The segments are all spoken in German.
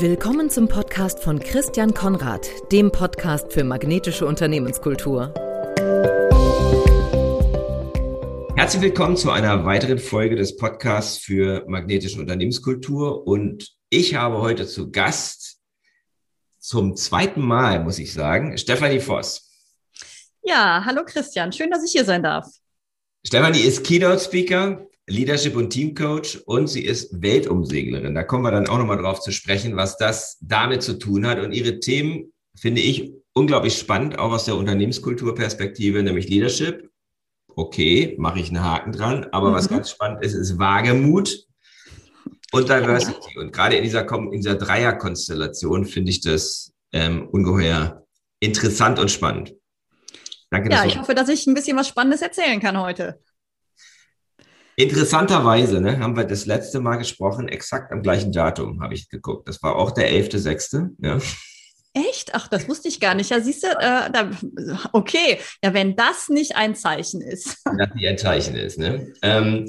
Willkommen zum Podcast von Christian Konrad, dem Podcast für magnetische Unternehmenskultur. Herzlich willkommen zu einer weiteren Folge des Podcasts für magnetische Unternehmenskultur. Und ich habe heute zu Gast zum zweiten Mal, muss ich sagen, Stefanie Voss. Ja, hallo Christian, schön, dass ich hier sein darf. Stefanie ist Keynote Speaker, Leadership und Teamcoach und sie ist Weltumseglerin. Da kommen wir dann auch nochmal drauf zu sprechen, was das damit zu tun hat. Und ihre Themen finde ich unglaublich spannend, auch aus der Unternehmenskulturperspektive, nämlich Leadership. Okay, mache ich einen Haken dran. Aber mhm. was ganz spannend ist, ist Wagemut und Diversity. Ja. Und gerade in dieser, in dieser Dreierkonstellation finde ich das ähm, ungeheuer interessant und spannend. Danke. Ja, ich hoffe, dass ich ein bisschen was Spannendes erzählen kann heute. Interessanterweise ne, haben wir das letzte Mal gesprochen, exakt am gleichen Datum habe ich geguckt. Das war auch der 11.6. Ja. Echt? Ach, das wusste ich gar nicht. Ja, siehst du, äh, da, okay. Ja, wenn das nicht ein Zeichen ist. Wenn das nicht ein Zeichen ist. Ne? Ähm,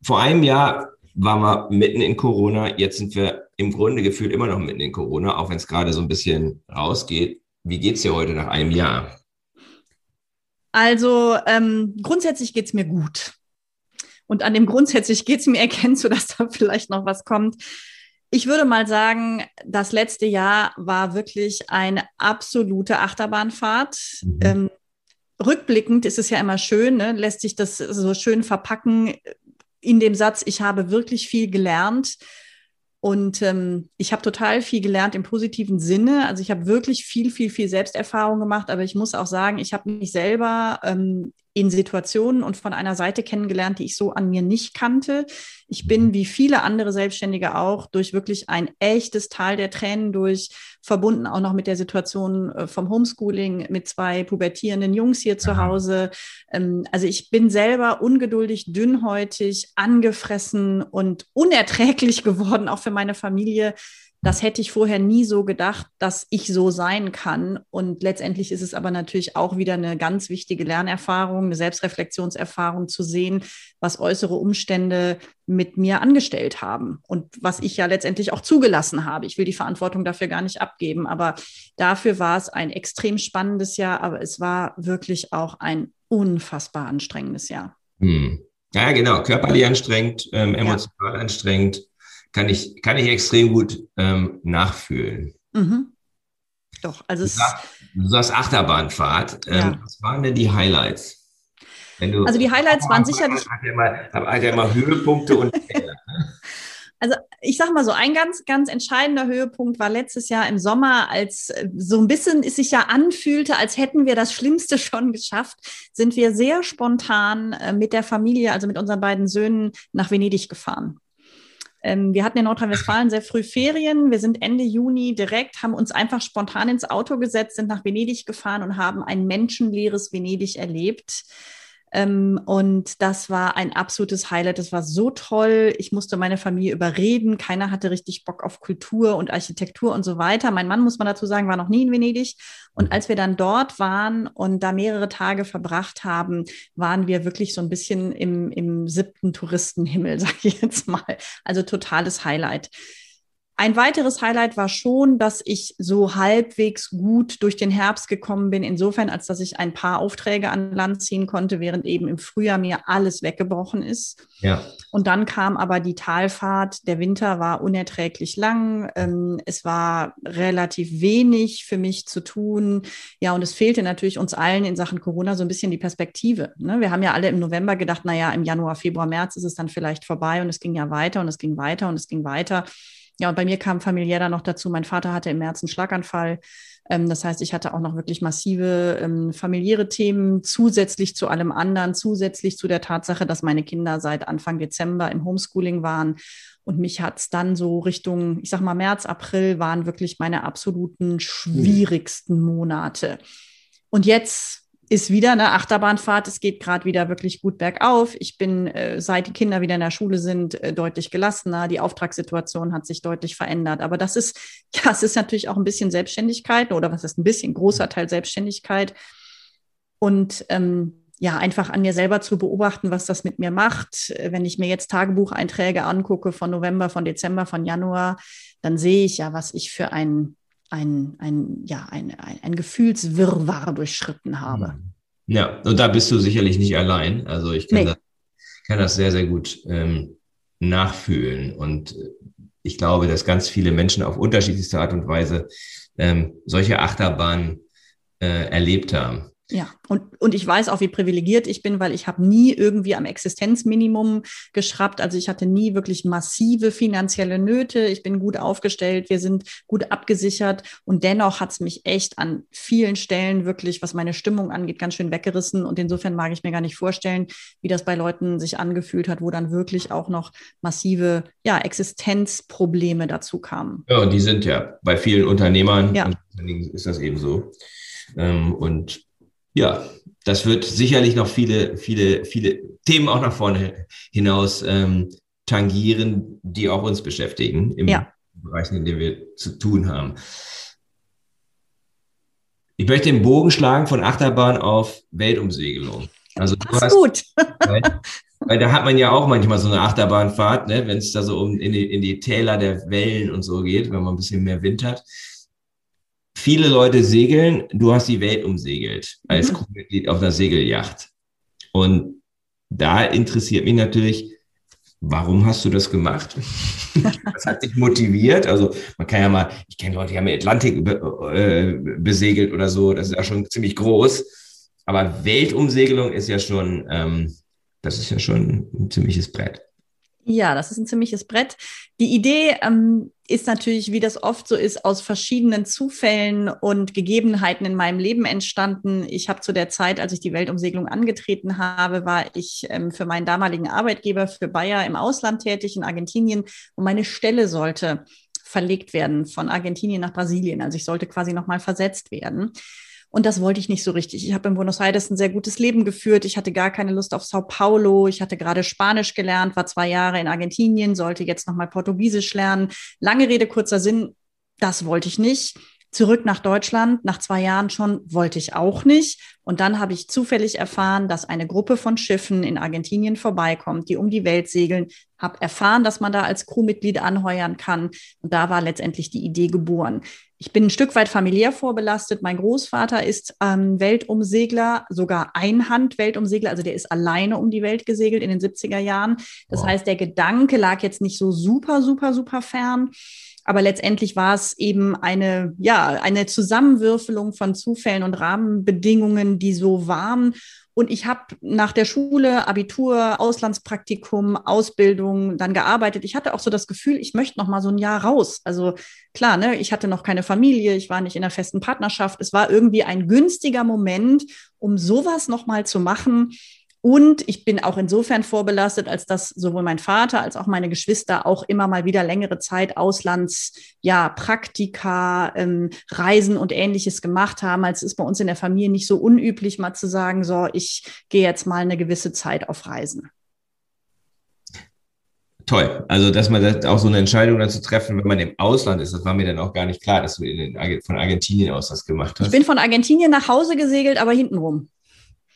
vor einem Jahr waren wir mitten in Corona. Jetzt sind wir im Grunde gefühlt immer noch mitten in Corona, auch wenn es gerade so ein bisschen rausgeht. Wie geht es dir heute nach einem Jahr? Also ähm, grundsätzlich geht es mir gut. Und an dem grundsätzlich geht es mir, erkennst du, dass da vielleicht noch was kommt. Ich würde mal sagen, das letzte Jahr war wirklich eine absolute Achterbahnfahrt. Mhm. Ähm, rückblickend ist es ja immer schön, ne? lässt sich das so schön verpacken in dem Satz, ich habe wirklich viel gelernt. Und ähm, ich habe total viel gelernt im positiven Sinne. Also ich habe wirklich viel, viel, viel Selbsterfahrung gemacht. Aber ich muss auch sagen, ich habe mich selber ähm, in Situationen und von einer Seite kennengelernt, die ich so an mir nicht kannte. Ich bin wie viele andere Selbstständige auch durch wirklich ein echtes Tal der Tränen durch, verbunden auch noch mit der Situation äh, vom Homeschooling mit zwei pubertierenden Jungs hier zu Hause. Ähm, also ich bin selber ungeduldig, dünnhäutig, angefressen und unerträglich geworden, auch für meine Familie, das hätte ich vorher nie so gedacht, dass ich so sein kann. Und letztendlich ist es aber natürlich auch wieder eine ganz wichtige Lernerfahrung, eine Selbstreflexionserfahrung zu sehen, was äußere Umstände mit mir angestellt haben und was ich ja letztendlich auch zugelassen habe. Ich will die Verantwortung dafür gar nicht abgeben, aber dafür war es ein extrem spannendes Jahr, aber es war wirklich auch ein unfassbar anstrengendes Jahr. Hm. Ja, genau, körperlich anstrengend, ähm, emotional ja. anstrengend kann ich, kann ich extrem gut ähm, nachfühlen. Mhm. Doch, also du sagst, du sagst Achterbahnfahrt. Ähm, ja. Was waren denn die Highlights? Du, also die Highlights waren sicherlich. Hat ja immer, hat ja immer Höhepunkte und ne? Also ich sage mal so, ein ganz, ganz entscheidender Höhepunkt war letztes Jahr im Sommer, als äh, so ein bisschen es sich ja anfühlte, als hätten wir das Schlimmste schon geschafft, sind wir sehr spontan äh, mit der Familie, also mit unseren beiden Söhnen, nach Venedig gefahren. Ähm, wir hatten in Nordrhein-Westfalen sehr früh Ferien. Wir sind Ende Juni direkt, haben uns einfach spontan ins Auto gesetzt, sind nach Venedig gefahren und haben ein menschenleeres Venedig erlebt. Ähm, und das war ein absolutes Highlight. Das war so toll. Ich musste meine Familie überreden. Keiner hatte richtig Bock auf Kultur und Architektur und so weiter. Mein Mann, muss man dazu sagen, war noch nie in Venedig. Und als wir dann dort waren und da mehrere Tage verbracht haben, waren wir wirklich so ein bisschen im, im siebten Touristenhimmel, sage ich jetzt mal. Also totales Highlight. Ein weiteres Highlight war schon, dass ich so halbwegs gut durch den Herbst gekommen bin, insofern, als dass ich ein paar Aufträge an Land ziehen konnte, während eben im Frühjahr mir alles weggebrochen ist. Ja. Und dann kam aber die Talfahrt. Der Winter war unerträglich lang. Ähm, es war relativ wenig für mich zu tun. Ja, und es fehlte natürlich uns allen in Sachen Corona so ein bisschen die Perspektive. Ne? Wir haben ja alle im November gedacht, na ja, im Januar, Februar, März ist es dann vielleicht vorbei und es ging ja weiter und es ging weiter und es ging weiter. Ja, und bei mir kam familiär dann noch dazu, mein Vater hatte im März einen Schlaganfall. Ähm, das heißt, ich hatte auch noch wirklich massive ähm, familiäre Themen zusätzlich zu allem anderen, zusätzlich zu der Tatsache, dass meine Kinder seit Anfang Dezember im Homeschooling waren. Und mich hat es dann so Richtung, ich sag mal, März, April waren wirklich meine absoluten schwierigsten Monate. Und jetzt ist wieder eine Achterbahnfahrt. Es geht gerade wieder wirklich gut bergauf. Ich bin, äh, seit die Kinder wieder in der Schule sind, äh, deutlich gelassener. Die Auftragssituation hat sich deutlich verändert. Aber das ist, ja, es ist natürlich auch ein bisschen Selbstständigkeit oder was ist ein bisschen großer Teil Selbstständigkeit. Und ähm, ja, einfach an mir selber zu beobachten, was das mit mir macht. Wenn ich mir jetzt Tagebucheinträge angucke von November, von Dezember, von Januar, dann sehe ich ja, was ich für ein, ein, ein, ja, ein, ein, ein Gefühlswirrwarr durchschritten habe. Hm. Ja, und da bist du sicherlich nicht allein. Also ich kann, nee. das, kann das sehr, sehr gut ähm, nachfühlen. Und ich glaube, dass ganz viele Menschen auf unterschiedlichste Art und Weise ähm, solche Achterbahnen äh, erlebt haben. Ja, und, und ich weiß auch, wie privilegiert ich bin, weil ich habe nie irgendwie am Existenzminimum geschraubt. Also ich hatte nie wirklich massive finanzielle Nöte. Ich bin gut aufgestellt, wir sind gut abgesichert und dennoch hat es mich echt an vielen Stellen wirklich, was meine Stimmung angeht, ganz schön weggerissen. Und insofern mag ich mir gar nicht vorstellen, wie das bei Leuten sich angefühlt hat, wo dann wirklich auch noch massive ja, Existenzprobleme dazu kamen. Ja, und die sind ja bei vielen Unternehmern ja. ist das eben so. Ähm, und ja, das wird sicherlich noch viele, viele, viele Themen auch nach vorne hinaus ähm, tangieren, die auch uns beschäftigen im ja. Bereich, in dem wir zu tun haben. Ich möchte den Bogen schlagen von Achterbahn auf Weltumsegelung. Also das ist gut. Weil, weil, da hat man ja auch manchmal so eine Achterbahnfahrt, ne, wenn es da so um in die, in die Täler der Wellen und so geht, wenn man ein bisschen mehr Wind hat viele Leute segeln, du hast die Welt umsegelt als mhm. Crewmitglied auf einer Segelyacht. Und da interessiert mich natürlich, warum hast du das gemacht? Was hat dich motiviert? Also man kann ja mal, ich kenne Leute, die haben Atlantik äh, besegelt oder so, das ist ja schon ziemlich groß. Aber Weltumsegelung ist ja schon, ähm, das ist ja schon ein ziemliches Brett. Ja, das ist ein ziemliches Brett. Die Idee ähm, ist natürlich, wie das oft so ist, aus verschiedenen Zufällen und Gegebenheiten in meinem Leben entstanden. Ich habe zu der Zeit, als ich die Weltumsegelung angetreten habe, war ich ähm, für meinen damaligen Arbeitgeber, für Bayer im Ausland tätig in Argentinien und meine Stelle sollte verlegt werden von Argentinien nach Brasilien. Also ich sollte quasi nochmal versetzt werden. Und das wollte ich nicht so richtig. Ich habe in Buenos Aires ein sehr gutes Leben geführt. Ich hatte gar keine Lust auf Sao Paulo. Ich hatte gerade Spanisch gelernt, war zwei Jahre in Argentinien, sollte jetzt nochmal Portugiesisch lernen. Lange Rede, kurzer Sinn. Das wollte ich nicht. Zurück nach Deutschland, nach zwei Jahren schon, wollte ich auch nicht. Und dann habe ich zufällig erfahren, dass eine Gruppe von Schiffen in Argentinien vorbeikommt, die um die Welt segeln. Habe erfahren, dass man da als Crewmitglied anheuern kann. Und da war letztendlich die Idee geboren. Ich bin ein Stück weit familiär vorbelastet. Mein Großvater ist ähm, Weltumsegler, sogar Einhand-Weltumsegler. Also der ist alleine um die Welt gesegelt in den 70er Jahren. Das wow. heißt, der Gedanke lag jetzt nicht so super, super, super fern. Aber letztendlich war es eben eine, ja, eine Zusammenwürfelung von Zufällen und Rahmenbedingungen, die so waren. Und ich habe nach der Schule, Abitur, Auslandspraktikum, Ausbildung dann gearbeitet. Ich hatte auch so das Gefühl, ich möchte noch mal so ein Jahr raus. Also klar, ne, ich hatte noch keine Familie, ich war nicht in einer festen Partnerschaft. Es war irgendwie ein günstiger Moment, um sowas noch mal zu machen, und ich bin auch insofern vorbelastet, als dass sowohl mein Vater als auch meine Geschwister auch immer mal wieder längere Zeit Auslands, ja, Praktika, ähm, Reisen und ähnliches gemacht haben. Als ist bei uns in der Familie nicht so unüblich, mal zu sagen, so, ich gehe jetzt mal eine gewisse Zeit auf Reisen. Toll. Also, dass man das, auch so eine Entscheidung dann zu treffen, wenn man im Ausland ist, das war mir dann auch gar nicht klar, dass du in, von Argentinien aus das gemacht hast. Ich bin von Argentinien nach Hause gesegelt, aber hintenrum.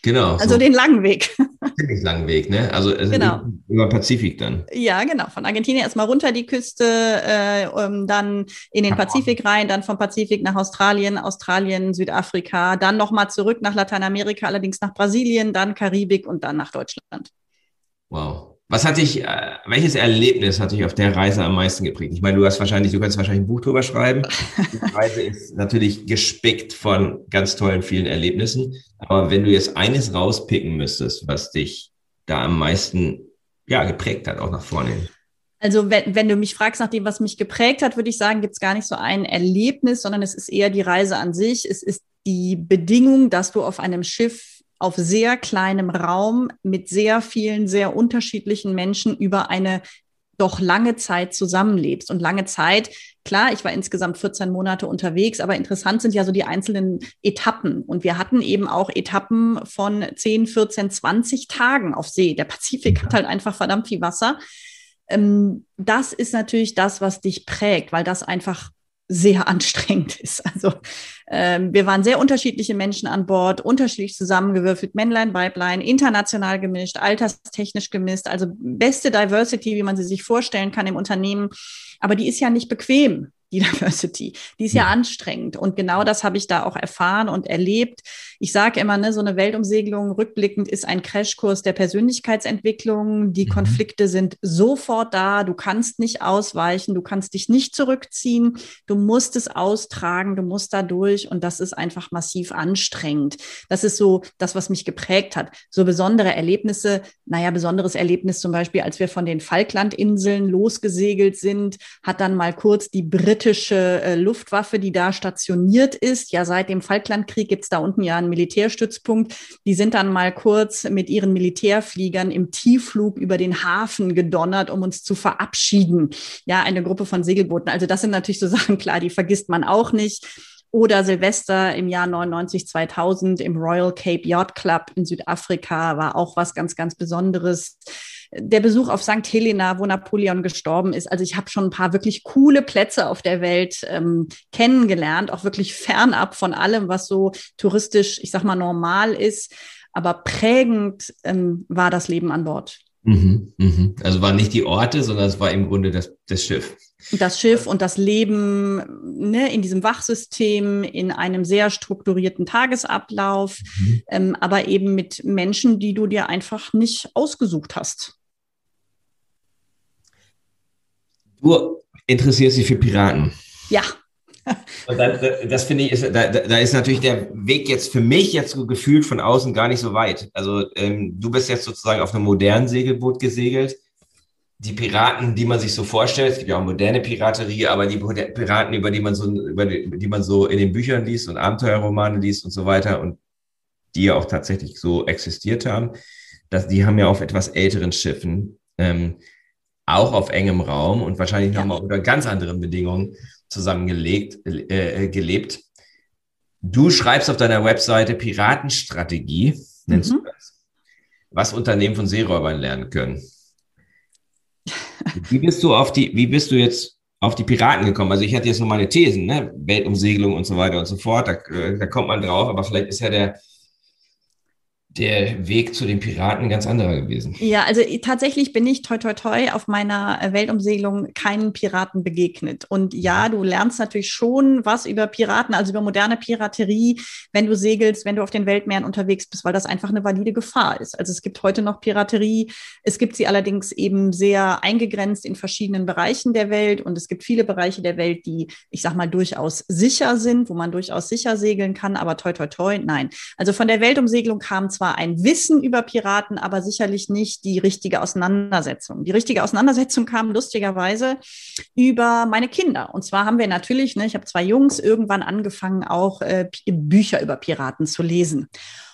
Genau. Also so. den langen Weg. Ziemlich langen Weg, ne? Also, also genau. über Pazifik dann. Ja, genau. Von Argentinien erstmal runter die Küste, äh, um, dann in den Pazifik rein, dann vom Pazifik nach Australien, Australien, Südafrika, dann nochmal zurück nach Lateinamerika, allerdings nach Brasilien, dann Karibik und dann nach Deutschland. Wow. Was hat dich, äh, welches Erlebnis hat dich auf der Reise am meisten geprägt? Ich meine, du hast wahrscheinlich, du kannst wahrscheinlich ein Buch drüber schreiben. Die Reise ist natürlich gespickt von ganz tollen vielen Erlebnissen. Aber wenn du jetzt eines rauspicken müsstest, was dich da am meisten, ja, geprägt hat, auch nach vorne hin. Also wenn, wenn du mich fragst nach dem, was mich geprägt hat, würde ich sagen, gibt es gar nicht so ein Erlebnis, sondern es ist eher die Reise an sich. Es ist die Bedingung, dass du auf einem Schiff auf sehr kleinem Raum mit sehr vielen, sehr unterschiedlichen Menschen über eine doch lange Zeit zusammenlebst. Und lange Zeit, klar, ich war insgesamt 14 Monate unterwegs, aber interessant sind ja so die einzelnen Etappen. Und wir hatten eben auch Etappen von 10, 14, 20 Tagen auf See. Der Pazifik hat halt einfach verdammt viel Wasser. Ähm, das ist natürlich das, was dich prägt, weil das einfach sehr anstrengend ist. Also ähm, wir waren sehr unterschiedliche Menschen an Bord, unterschiedlich zusammengewürfelt, Männlein, Weiblein, international gemischt, alterstechnisch gemischt, also beste Diversity, wie man sie sich vorstellen kann im Unternehmen. Aber die ist ja nicht bequem die Diversity. Die ist ja, ja anstrengend. Und genau das habe ich da auch erfahren und erlebt. Ich sage immer, ne, so eine Weltumsegelung rückblickend ist ein Crashkurs der Persönlichkeitsentwicklung. Die mhm. Konflikte sind sofort da. Du kannst nicht ausweichen. Du kannst dich nicht zurückziehen. Du musst es austragen. Du musst da durch. Und das ist einfach massiv anstrengend. Das ist so das, was mich geprägt hat. So besondere Erlebnisse. Naja, besonderes Erlebnis zum Beispiel, als wir von den Falklandinseln losgesegelt sind, hat dann mal kurz die Briten britische äh, Luftwaffe, die da stationiert ist. Ja, seit dem Falklandkrieg gibt es da unten ja einen Militärstützpunkt. Die sind dann mal kurz mit ihren Militärfliegern im Tiefflug über den Hafen gedonnert, um uns zu verabschieden. Ja, eine Gruppe von Segelbooten. Also das sind natürlich so Sachen, klar, die vergisst man auch nicht oder Silvester im Jahr 99, 2000 im Royal Cape Yacht Club in Südafrika war auch was ganz, ganz Besonderes der Besuch auf St. Helena, wo Napoleon gestorben ist. Also ich habe schon ein paar wirklich coole Plätze auf der Welt ähm, kennengelernt, auch wirklich fernab von allem, was so touristisch, ich sag mal, normal ist. Aber prägend ähm, war das Leben an Bord. Mhm, mhm. Also waren nicht die Orte, sondern es war im Grunde das, das Schiff. Das Schiff und das Leben ne, in diesem Wachsystem, in einem sehr strukturierten Tagesablauf, mhm. ähm, aber eben mit Menschen, die du dir einfach nicht ausgesucht hast. Du interessierst dich für Piraten. Ja. Und dann, das finde ich, ist, da, da ist natürlich der Weg jetzt für mich jetzt so gefühlt von außen gar nicht so weit. Also ähm, du bist jetzt sozusagen auf einem modernen Segelboot gesegelt. Die Piraten, die man sich so vorstellt, es gibt ja auch moderne Piraterie, aber die Piraten, über die man so, über die, die man so in den Büchern liest und Abenteuerromane liest und so weiter und die ja auch tatsächlich so existiert haben, dass die haben ja auf etwas älteren Schiffen ähm, auch auf engem Raum und wahrscheinlich ja. nochmal unter ganz anderen Bedingungen zusammengelegt, äh, äh, gelebt. Du schreibst auf deiner Webseite Piratenstrategie, nennst mhm. du das, was Unternehmen von Seeräubern lernen können. Wie bist du auf die, wie bist du jetzt auf die Piraten gekommen? Also ich hatte jetzt nur meine Thesen, ne? Weltumsegelung und so weiter und so fort, da, äh, da kommt man drauf, aber vielleicht ist ja der, der Weg zu den Piraten ganz anderer gewesen. Ja, also tatsächlich bin ich toi toi toi auf meiner Weltumsegelung keinen Piraten begegnet. Und ja, du lernst natürlich schon was über Piraten, also über moderne Piraterie, wenn du segelst, wenn du auf den Weltmeeren unterwegs bist, weil das einfach eine valide Gefahr ist. Also es gibt heute noch Piraterie, es gibt sie allerdings eben sehr eingegrenzt in verschiedenen Bereichen der Welt und es gibt viele Bereiche der Welt, die, ich sag mal, durchaus sicher sind, wo man durchaus sicher segeln kann, aber toi toi toi, nein. Also von der Weltumsegelung kam zwar zwar ein Wissen über Piraten, aber sicherlich nicht die richtige Auseinandersetzung. Die richtige Auseinandersetzung kam lustigerweise über meine Kinder. Und zwar haben wir natürlich, ne, ich habe zwei Jungs, irgendwann angefangen, auch äh, Bücher über Piraten zu lesen.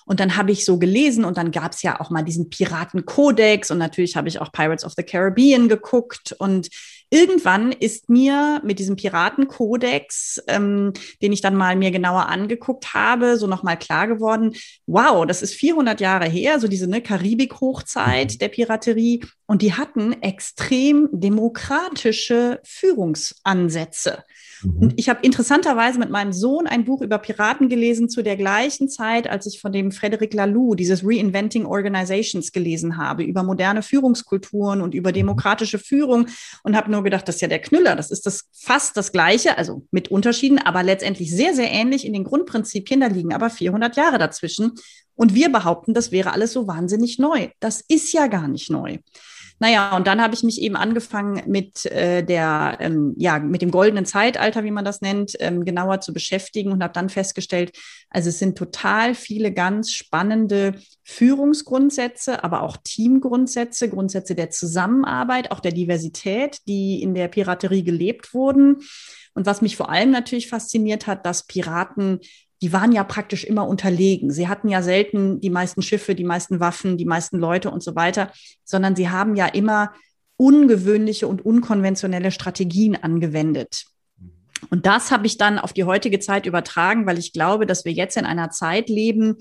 Und dann habe ich so gelesen und dann gab es ja auch mal diesen Piratenkodex und natürlich habe ich auch Pirates of the Caribbean geguckt und irgendwann ist mir mit diesem Piratenkodex, ähm, den ich dann mal mir genauer angeguckt habe, so nochmal klar geworden, wow, das ist 400 Jahre her, so diese ne, Karibik-Hochzeit mhm. der Piraterie und die hatten extrem demokratische Führungsansätze. Mhm. Und ich habe interessanterweise mit meinem Sohn ein Buch über Piraten gelesen zu der gleichen Zeit, als ich von dem Frederic Laloux dieses Reinventing Organizations gelesen habe, über moderne Führungskulturen und über mhm. demokratische Führung und habe nur gedacht, das ist ja der Knüller, das ist das fast das Gleiche, also mit Unterschieden, aber letztendlich sehr, sehr ähnlich in den Grundprinzipien, da liegen aber 400 Jahre dazwischen. Und wir behaupten, das wäre alles so wahnsinnig neu. Das ist ja gar nicht neu. Naja, und dann habe ich mich eben angefangen mit äh, der, ähm, ja, mit dem goldenen Zeitalter, wie man das nennt, ähm, genauer zu beschäftigen und habe dann festgestellt, also es sind total viele ganz spannende Führungsgrundsätze, aber auch Teamgrundsätze, Grundsätze der Zusammenarbeit, auch der Diversität, die in der Piraterie gelebt wurden. Und was mich vor allem natürlich fasziniert hat, dass Piraten die waren ja praktisch immer unterlegen. Sie hatten ja selten die meisten Schiffe, die meisten Waffen, die meisten Leute und so weiter, sondern sie haben ja immer ungewöhnliche und unkonventionelle Strategien angewendet. Und das habe ich dann auf die heutige Zeit übertragen, weil ich glaube, dass wir jetzt in einer Zeit leben,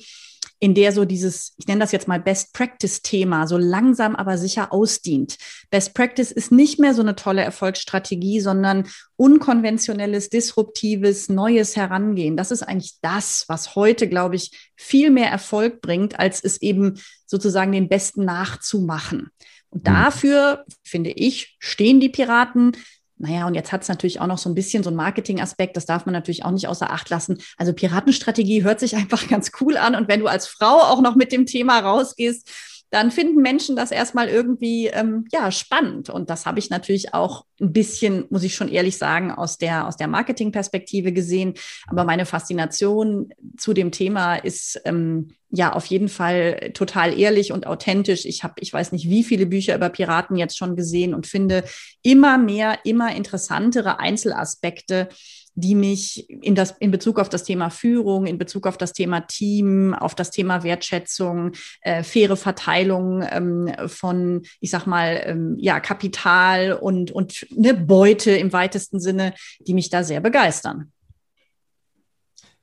in der so dieses, ich nenne das jetzt mal Best Practice-Thema, so langsam aber sicher ausdient. Best Practice ist nicht mehr so eine tolle Erfolgsstrategie, sondern unkonventionelles, disruptives, neues Herangehen. Das ist eigentlich das, was heute, glaube ich, viel mehr Erfolg bringt, als es eben sozusagen den Besten nachzumachen. Und mhm. dafür, finde ich, stehen die Piraten. Naja, und jetzt hat es natürlich auch noch so ein bisschen so einen Marketing-Aspekt, das darf man natürlich auch nicht außer Acht lassen. Also Piratenstrategie hört sich einfach ganz cool an. Und wenn du als Frau auch noch mit dem Thema rausgehst, dann finden Menschen das erstmal irgendwie ähm, ja spannend. Und das habe ich natürlich auch ein bisschen, muss ich schon ehrlich sagen, aus der, aus der Marketingperspektive gesehen. Aber meine Faszination zu dem Thema ist ähm, ja auf jeden Fall total ehrlich und authentisch. Ich habe, ich weiß nicht, wie viele Bücher über Piraten jetzt schon gesehen und finde immer mehr, immer interessantere Einzelaspekte die mich in, das, in Bezug auf das Thema Führung, in Bezug auf das Thema Team, auf das Thema Wertschätzung, äh, faire Verteilung ähm, von, ich sag mal, ähm, ja, Kapital und, und eine Beute im weitesten Sinne, die mich da sehr begeistern.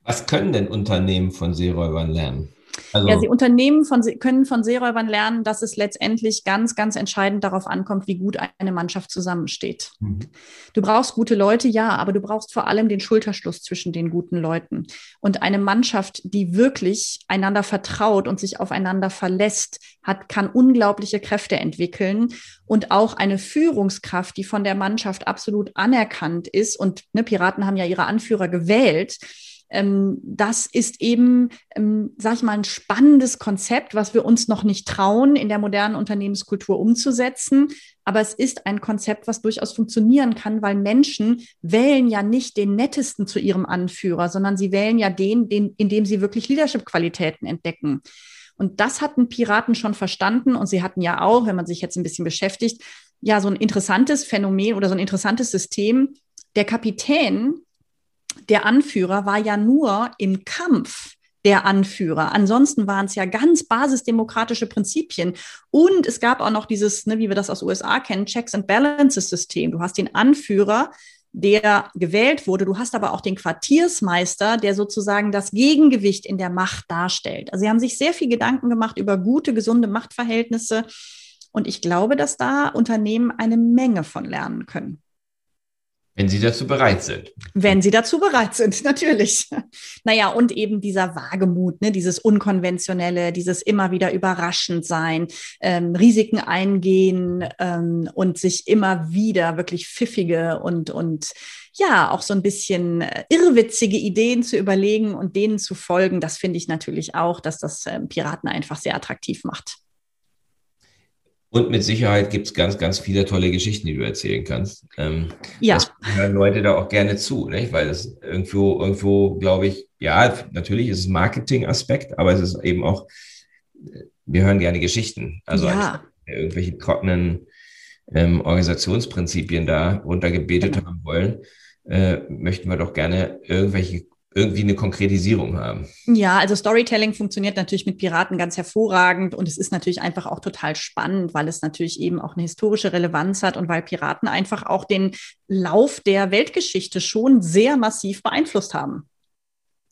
Was können denn Unternehmen von Seeräubern lernen? Also ja, sie Unternehmen von, können von Seeräubern lernen, dass es letztendlich ganz, ganz entscheidend darauf ankommt, wie gut eine Mannschaft zusammensteht. Mhm. Du brauchst gute Leute, ja, aber du brauchst vor allem den Schulterschluss zwischen den guten Leuten. Und eine Mannschaft, die wirklich einander vertraut und sich aufeinander verlässt, hat, kann unglaubliche Kräfte entwickeln und auch eine Führungskraft, die von der Mannschaft absolut anerkannt ist. Und ne, Piraten haben ja ihre Anführer gewählt ähm, das ist eben, ähm, sag ich mal, ein spannendes Konzept, was wir uns noch nicht trauen, in der modernen Unternehmenskultur umzusetzen. Aber es ist ein Konzept, was durchaus funktionieren kann, weil Menschen wählen ja nicht den nettesten zu ihrem Anführer, sondern sie wählen ja den, den in dem sie wirklich Leadership-Qualitäten entdecken. Und das hatten Piraten schon verstanden und sie hatten ja auch, wenn man sich jetzt ein bisschen beschäftigt, ja so ein interessantes Phänomen oder so ein interessantes System. Der Kapitän der Anführer war ja nur im Kampf der Anführer. Ansonsten waren es ja ganz basisdemokratische Prinzipien. Und es gab auch noch dieses, ne, wie wir das aus USA kennen, Checks and Balances System. Du hast den Anführer, der gewählt wurde. Du hast aber auch den Quartiersmeister, der sozusagen das Gegengewicht in der Macht darstellt. Also sie haben sich sehr viel Gedanken gemacht über gute, gesunde Machtverhältnisse. Und ich glaube, dass da Unternehmen eine Menge von lernen können. Wenn Sie dazu bereit sind. Wenn Sie dazu bereit sind, natürlich. Naja, und eben dieser Wagemut, ne, dieses Unkonventionelle, dieses immer wieder überraschend sein, ähm, Risiken eingehen ähm, und sich immer wieder wirklich pfiffige und, und ja, auch so ein bisschen äh, irrwitzige Ideen zu überlegen und denen zu folgen, das finde ich natürlich auch, dass das ähm, Piraten einfach sehr attraktiv macht. Und mit Sicherheit gibt es ganz, ganz viele tolle Geschichten, die du erzählen kannst. Ähm, ja. Das hören Leute da auch gerne zu, nicht? weil es irgendwo, irgendwo, glaube ich, ja, natürlich ist es Marketing-Aspekt, aber es ist eben auch, wir hören gerne Geschichten. Also ja. irgendwelche trockenen ähm, Organisationsprinzipien da runtergebetet genau. haben wollen, äh, möchten wir doch gerne irgendwelche irgendwie eine Konkretisierung haben. Ja, also Storytelling funktioniert natürlich mit Piraten ganz hervorragend und es ist natürlich einfach auch total spannend, weil es natürlich eben auch eine historische Relevanz hat und weil Piraten einfach auch den Lauf der Weltgeschichte schon sehr massiv beeinflusst haben.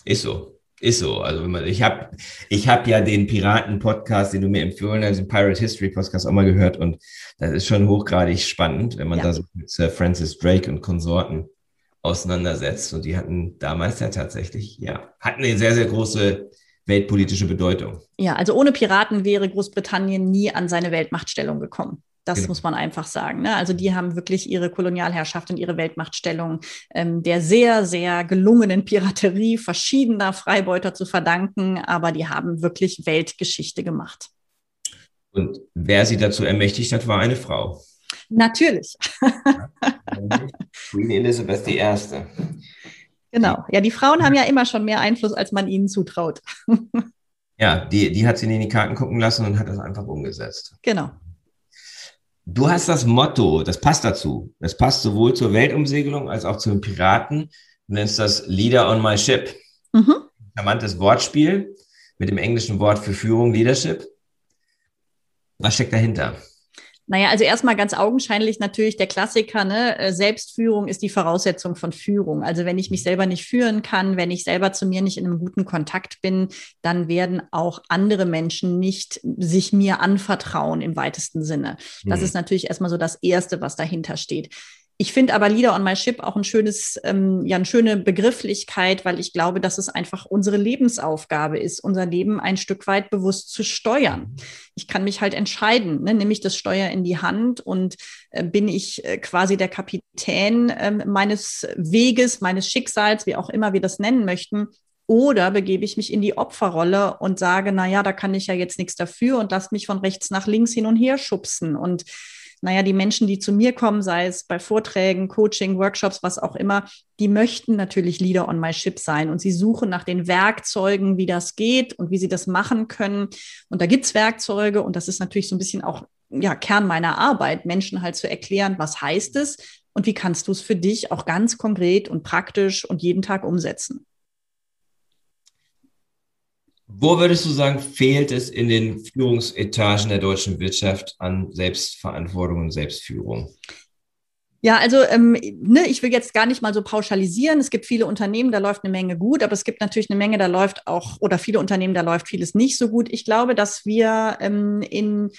Ist so. Ist so. Also ich habe ich hab ja den Piraten-Podcast, den du mir empfohlen hast, den Pirate History Podcast auch mal gehört und das ist schon hochgradig spannend, wenn man ja. da so mit Francis Drake und Konsorten auseinandersetzt. Und die hatten damals ja tatsächlich, ja, hatten eine sehr, sehr große weltpolitische Bedeutung. Ja, also ohne Piraten wäre Großbritannien nie an seine Weltmachtstellung gekommen. Das genau. muss man einfach sagen. Ne? Also die haben wirklich ihre Kolonialherrschaft und ihre Weltmachtstellung ähm, der sehr, sehr gelungenen Piraterie verschiedener Freibeuter zu verdanken, aber die haben wirklich Weltgeschichte gemacht. Und wer sie dazu ermächtigt hat, war eine Frau. Natürlich. Queen Elizabeth I. Genau. Ja, die Frauen haben ja immer schon mehr Einfluss, als man ihnen zutraut. ja, die, die hat sie in die Karten gucken lassen und hat das einfach umgesetzt. Genau. Du hast das Motto, das passt dazu. Das passt sowohl zur Weltumsegelung als auch zu den Piraten. Du nennst das Leader on my ship. Mhm. Charmantes Wortspiel mit dem englischen Wort für Führung, Leadership. Was steckt dahinter? Naja, also erstmal ganz augenscheinlich natürlich der Klassiker, ne? Äh, Selbstführung ist die Voraussetzung von Führung. Also wenn ich mich selber nicht führen kann, wenn ich selber zu mir nicht in einem guten Kontakt bin, dann werden auch andere Menschen nicht sich mir anvertrauen im weitesten Sinne. Das mhm. ist natürlich erstmal so das Erste, was dahinter steht. Ich finde aber Leader on My Ship auch ein schönes, ähm, ja, eine schöne Begrifflichkeit, weil ich glaube, dass es einfach unsere Lebensaufgabe ist, unser Leben ein Stück weit bewusst zu steuern. Ich kann mich halt entscheiden, ne? nehme ich das Steuer in die Hand und äh, bin ich äh, quasi der Kapitän äh, meines Weges, meines Schicksals, wie auch immer wir das nennen möchten, oder begebe ich mich in die Opferrolle und sage, na ja, da kann ich ja jetzt nichts dafür und lasse mich von rechts nach links hin und her schubsen und naja, die Menschen, die zu mir kommen, sei es bei Vorträgen, Coaching, Workshops, was auch immer, die möchten natürlich Leader on my ship sein und sie suchen nach den Werkzeugen, wie das geht und wie sie das machen können. Und da gibt's Werkzeuge und das ist natürlich so ein bisschen auch ja, Kern meiner Arbeit, Menschen halt zu erklären, was heißt es und wie kannst du es für dich auch ganz konkret und praktisch und jeden Tag umsetzen. Wo würdest du sagen, fehlt es in den Führungsetagen der deutschen Wirtschaft an Selbstverantwortung und Selbstführung? Ja, also ähm, ne, ich will jetzt gar nicht mal so pauschalisieren. Es gibt viele Unternehmen, da läuft eine Menge gut, aber es gibt natürlich eine Menge, da läuft auch, oder viele Unternehmen, da läuft vieles nicht so gut. Ich glaube, dass wir ähm, in,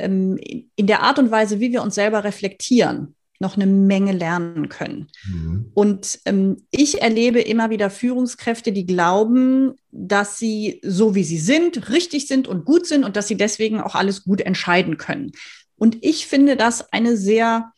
ähm, in der Art und Weise, wie wir uns selber reflektieren, noch eine Menge lernen können. Mhm. Und ähm, ich erlebe immer wieder Führungskräfte, die glauben, dass sie so wie sie sind, richtig sind und gut sind und dass sie deswegen auch alles gut entscheiden können. Und ich finde das eine sehr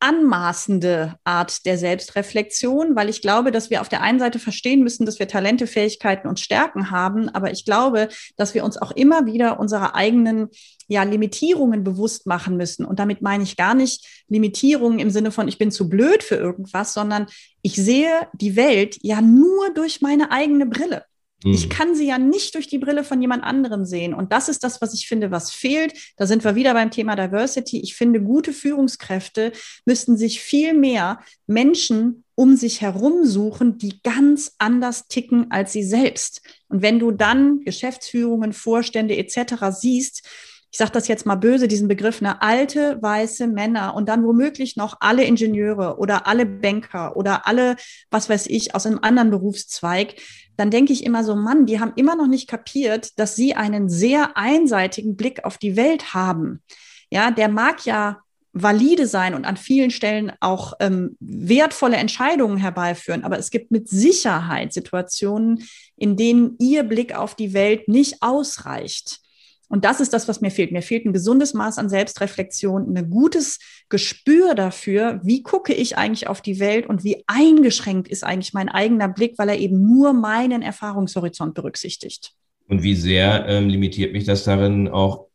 anmaßende Art der Selbstreflexion, weil ich glaube, dass wir auf der einen Seite verstehen müssen, dass wir Talente, Fähigkeiten und Stärken haben, aber ich glaube, dass wir uns auch immer wieder unserer eigenen ja, Limitierungen bewusst machen müssen. Und damit meine ich gar nicht Limitierungen im Sinne von, ich bin zu blöd für irgendwas, sondern ich sehe die Welt ja nur durch meine eigene Brille. Ich hm. kann sie ja nicht durch die Brille von jemand anderem sehen. Und das ist das, was ich finde, was fehlt. Da sind wir wieder beim Thema Diversity. Ich finde, gute Führungskräfte müssten sich viel mehr Menschen um sich herum suchen, die ganz anders ticken als sie selbst. Und wenn du dann Geschäftsführungen, Vorstände etc. siehst, ich sage das jetzt mal böse, diesen Begriff, eine alte weiße Männer und dann womöglich noch alle Ingenieure oder alle Banker oder alle, was weiß ich, aus einem anderen Berufszweig, dann denke ich immer so, Mann, die haben immer noch nicht kapiert, dass sie einen sehr einseitigen Blick auf die Welt haben. Ja, der mag ja valide sein und an vielen Stellen auch ähm, wertvolle Entscheidungen herbeiführen. Aber es gibt mit Sicherheit Situationen, in denen ihr Blick auf die Welt nicht ausreicht. Und das ist das, was mir fehlt. Mir fehlt ein gesundes Maß an Selbstreflexion, ein gutes Gespür dafür, wie gucke ich eigentlich auf die Welt und wie eingeschränkt ist eigentlich mein eigener Blick, weil er eben nur meinen Erfahrungshorizont berücksichtigt. Und wie sehr ähm, limitiert mich das darin, auch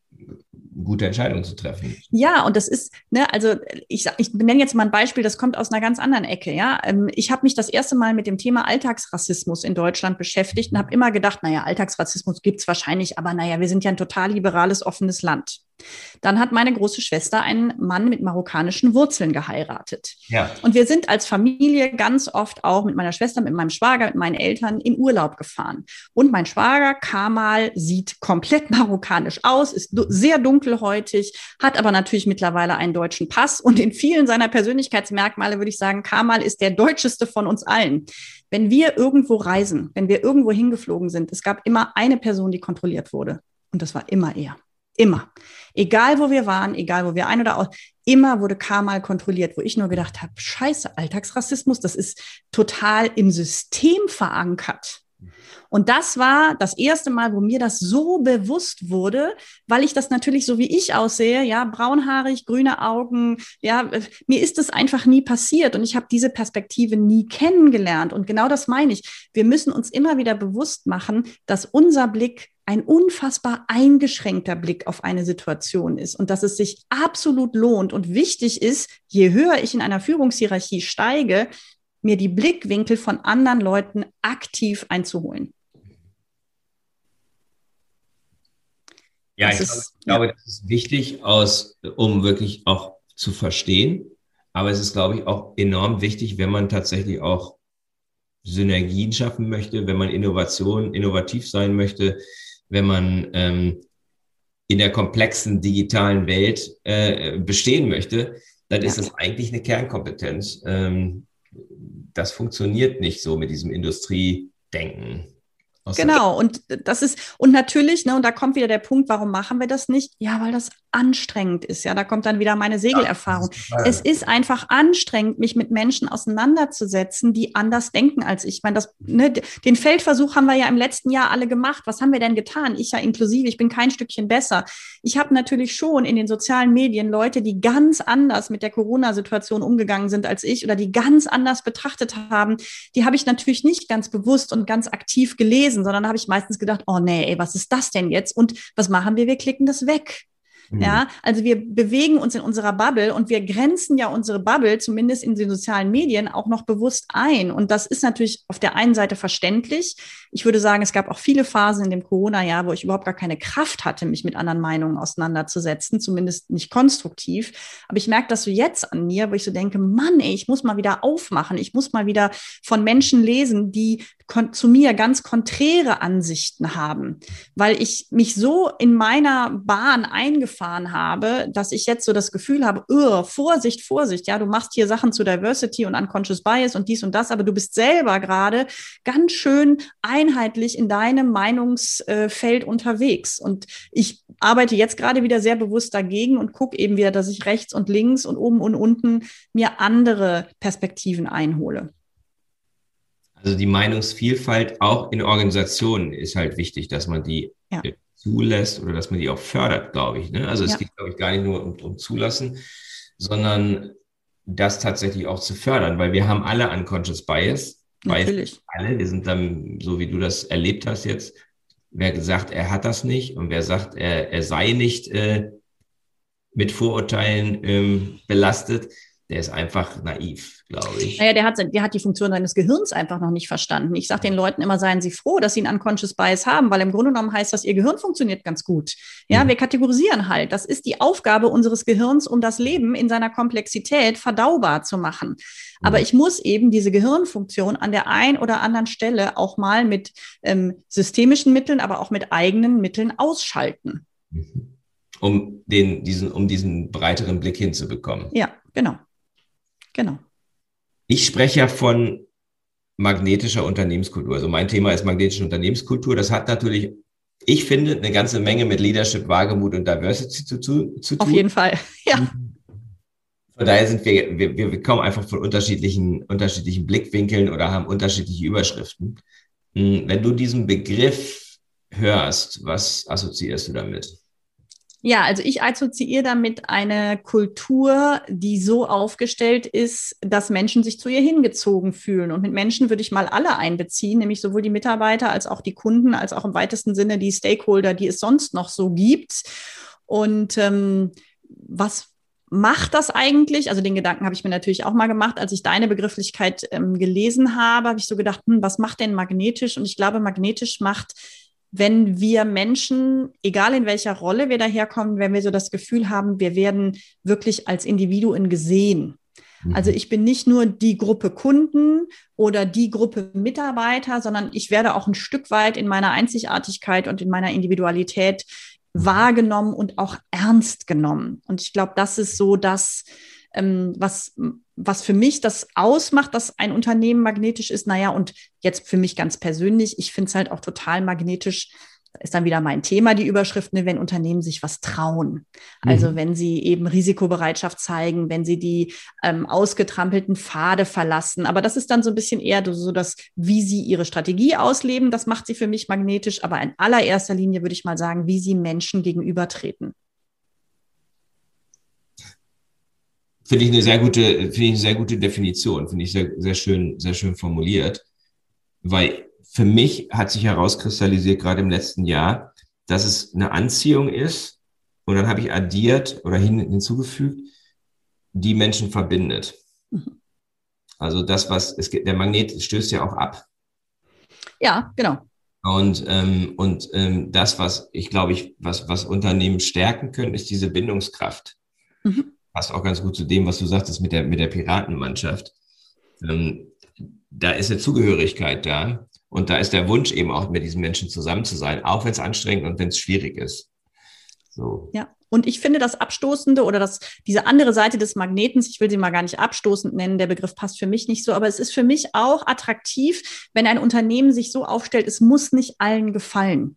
gute Entscheidungen zu treffen. Ja, und das ist, ne, also ich, ich nenne jetzt mal ein Beispiel, das kommt aus einer ganz anderen Ecke, ja. Ähm, ich habe mich das erste Mal mit dem Thema Alltagsrassismus in Deutschland beschäftigt und habe immer gedacht, naja, Alltagsrassismus gibt's wahrscheinlich, aber naja, wir sind ja ein total liberales, offenes Land. Dann hat meine große Schwester einen Mann mit marokkanischen Wurzeln geheiratet. Ja. Und wir sind als Familie ganz oft auch mit meiner Schwester, mit meinem Schwager, mit meinen Eltern in Urlaub gefahren. Und mein Schwager Kamal sieht komplett marokkanisch aus, ist sehr dunkelhäutig, hat aber natürlich mittlerweile einen deutschen Pass. Und in vielen seiner Persönlichkeitsmerkmale würde ich sagen, Kamal ist der deutscheste von uns allen. Wenn wir irgendwo reisen, wenn wir irgendwo hingeflogen sind, es gab immer eine Person, die kontrolliert wurde. Und das war immer er. Immer. Egal, wo wir waren, egal, wo wir ein oder aus, immer wurde Kamal kontrolliert, wo ich nur gedacht habe, scheiße, Alltagsrassismus, das ist total im System verankert. Und das war das erste Mal, wo mir das so bewusst wurde, weil ich das natürlich so wie ich aussehe, ja, braunhaarig, grüne Augen, ja, mir ist das einfach nie passiert und ich habe diese Perspektive nie kennengelernt. Und genau das meine ich. Wir müssen uns immer wieder bewusst machen, dass unser Blick ein unfassbar eingeschränkter Blick auf eine Situation ist und dass es sich absolut lohnt und wichtig ist, je höher ich in einer Führungshierarchie steige, mir die Blickwinkel von anderen Leuten aktiv einzuholen. Ja, das ich, ist, glaube, ja. das ist wichtig, aus, um wirklich auch zu verstehen. Aber es ist, glaube ich, auch enorm wichtig, wenn man tatsächlich auch Synergien schaffen möchte, wenn man Innovation, innovativ sein möchte, wenn man ähm, in der komplexen digitalen Welt äh, bestehen möchte, dann ja. ist das eigentlich eine Kernkompetenz. Ähm, das funktioniert nicht so mit diesem Industriedenken. Genau, und das ist, und natürlich, ne, und da kommt wieder der Punkt, warum machen wir das nicht? Ja, weil das anstrengend ist. Ja, da kommt dann wieder meine Segelerfahrung. Ja, ist es ist einfach anstrengend, mich mit Menschen auseinanderzusetzen, die anders denken als ich. Ich meine, das, ne, den Feldversuch haben wir ja im letzten Jahr alle gemacht. Was haben wir denn getan? Ich ja inklusive, ich bin kein Stückchen besser. Ich habe natürlich schon in den sozialen Medien Leute, die ganz anders mit der Corona-Situation umgegangen sind als ich oder die ganz anders betrachtet haben. Die habe ich natürlich nicht ganz bewusst und ganz aktiv gelesen, sondern habe ich meistens gedacht, oh nee, ey, was ist das denn jetzt? Und was machen wir? Wir klicken das weg. Ja, mhm. also wir bewegen uns in unserer Bubble und wir grenzen ja unsere Bubble, zumindest in den sozialen Medien, auch noch bewusst ein. Und das ist natürlich auf der einen Seite verständlich. Ich würde sagen, es gab auch viele Phasen in dem Corona-Jahr, wo ich überhaupt gar keine Kraft hatte, mich mit anderen Meinungen auseinanderzusetzen, zumindest nicht konstruktiv. Aber ich merke das so jetzt an mir, wo ich so denke, Mann, ey, ich muss mal wieder aufmachen. Ich muss mal wieder von Menschen lesen, die zu mir ganz konträre Ansichten haben, weil ich mich so in meiner Bahn eingefahren habe, dass ich jetzt so das Gefühl habe, Vorsicht, Vorsicht, ja, du machst hier Sachen zu Diversity und Unconscious Bias und dies und das, aber du bist selber gerade ganz schön einheitlich in deinem Meinungsfeld unterwegs. Und ich arbeite jetzt gerade wieder sehr bewusst dagegen und gucke eben wieder, dass ich rechts und links und oben und unten mir andere Perspektiven einhole. Also die Meinungsvielfalt auch in Organisationen ist halt wichtig, dass man die ja. Zulässt oder dass man die auch fördert, glaube ich. Ne? Also es ja. geht, glaube ich, gar nicht nur um, um Zulassen, sondern das tatsächlich auch zu fördern, weil wir haben alle Unconscious Bias. Natürlich. Alle, wir sind dann, so wie du das erlebt hast jetzt, wer gesagt, er hat das nicht und wer sagt, er, er sei nicht äh, mit Vorurteilen ähm, belastet, der ist einfach naiv, glaube ich. Naja, der hat, der hat die Funktion seines Gehirns einfach noch nicht verstanden. Ich sage den Leuten immer, seien sie froh, dass sie einen Unconscious Bias haben, weil im Grunde genommen heißt das, ihr Gehirn funktioniert ganz gut. Ja, mhm. wir kategorisieren halt. Das ist die Aufgabe unseres Gehirns, um das Leben in seiner Komplexität verdaubar zu machen. Aber mhm. ich muss eben diese Gehirnfunktion an der einen oder anderen Stelle auch mal mit ähm, systemischen Mitteln, aber auch mit eigenen Mitteln ausschalten. Mhm. Um den, diesen, um diesen breiteren Blick hinzubekommen. Ja, genau. Genau. Ich spreche ja von magnetischer Unternehmenskultur. Also mein Thema ist magnetische Unternehmenskultur. Das hat natürlich, ich finde, eine ganze Menge mit Leadership, Wagemut und Diversity zu, zu, zu tun. Auf jeden Fall, ja. Von daher sind wir, wir, wir kommen einfach von unterschiedlichen, unterschiedlichen Blickwinkeln oder haben unterschiedliche Überschriften. Hm, wenn du diesen Begriff hörst, was assoziierst du damit? Ja, also ich assoziiere damit eine Kultur, die so aufgestellt ist, dass Menschen sich zu ihr hingezogen fühlen. Und mit Menschen würde ich mal alle einbeziehen, nämlich sowohl die Mitarbeiter als auch die Kunden, als auch im weitesten Sinne die Stakeholder, die es sonst noch so gibt. Und ähm, was macht das eigentlich? Also den Gedanken habe ich mir natürlich auch mal gemacht, als ich deine Begrifflichkeit ähm, gelesen habe, habe ich so gedacht, hm, was macht denn magnetisch? Und ich glaube, magnetisch macht wenn wir Menschen, egal in welcher Rolle wir daherkommen, wenn wir so das Gefühl haben, wir werden wirklich als Individuen gesehen. Mhm. Also ich bin nicht nur die Gruppe Kunden oder die Gruppe Mitarbeiter, sondern ich werde auch ein Stück weit in meiner Einzigartigkeit und in meiner Individualität mhm. wahrgenommen und auch ernst genommen. Und ich glaube, das ist so das, ähm, was was für mich das ausmacht, dass ein Unternehmen magnetisch ist, naja, und jetzt für mich ganz persönlich, ich finde es halt auch total magnetisch, ist dann wieder mein Thema, die Überschrift, ne, wenn Unternehmen sich was trauen. Also mhm. wenn sie eben Risikobereitschaft zeigen, wenn sie die ähm, ausgetrampelten Pfade verlassen. Aber das ist dann so ein bisschen eher so das, wie sie ihre Strategie ausleben. Das macht sie für mich magnetisch. Aber in allererster Linie würde ich mal sagen, wie sie Menschen gegenübertreten. Finde ich eine sehr gute, finde ich eine sehr gute Definition, finde ich sehr, sehr schön, sehr schön formuliert. Weil für mich hat sich herauskristallisiert, gerade im letzten Jahr, dass es eine Anziehung ist. Und dann habe ich addiert oder hin, hinzugefügt, die Menschen verbindet. Mhm. Also das, was es geht, der Magnet stößt ja auch ab. Ja, genau. Und, ähm, und ähm, das, was ich glaube ich, was, was Unternehmen stärken können, ist diese Bindungskraft. Mhm passt auch ganz gut zu dem, was du sagtest mit der, mit der Piratenmannschaft. Ähm, da ist eine Zugehörigkeit da und da ist der Wunsch eben auch mit diesen Menschen zusammen zu sein, auch wenn es anstrengend und wenn es schwierig ist. So. Ja. Und ich finde das Abstoßende oder das, diese andere Seite des Magnetens, ich will sie mal gar nicht abstoßend nennen, der Begriff passt für mich nicht so, aber es ist für mich auch attraktiv, wenn ein Unternehmen sich so aufstellt, es muss nicht allen gefallen.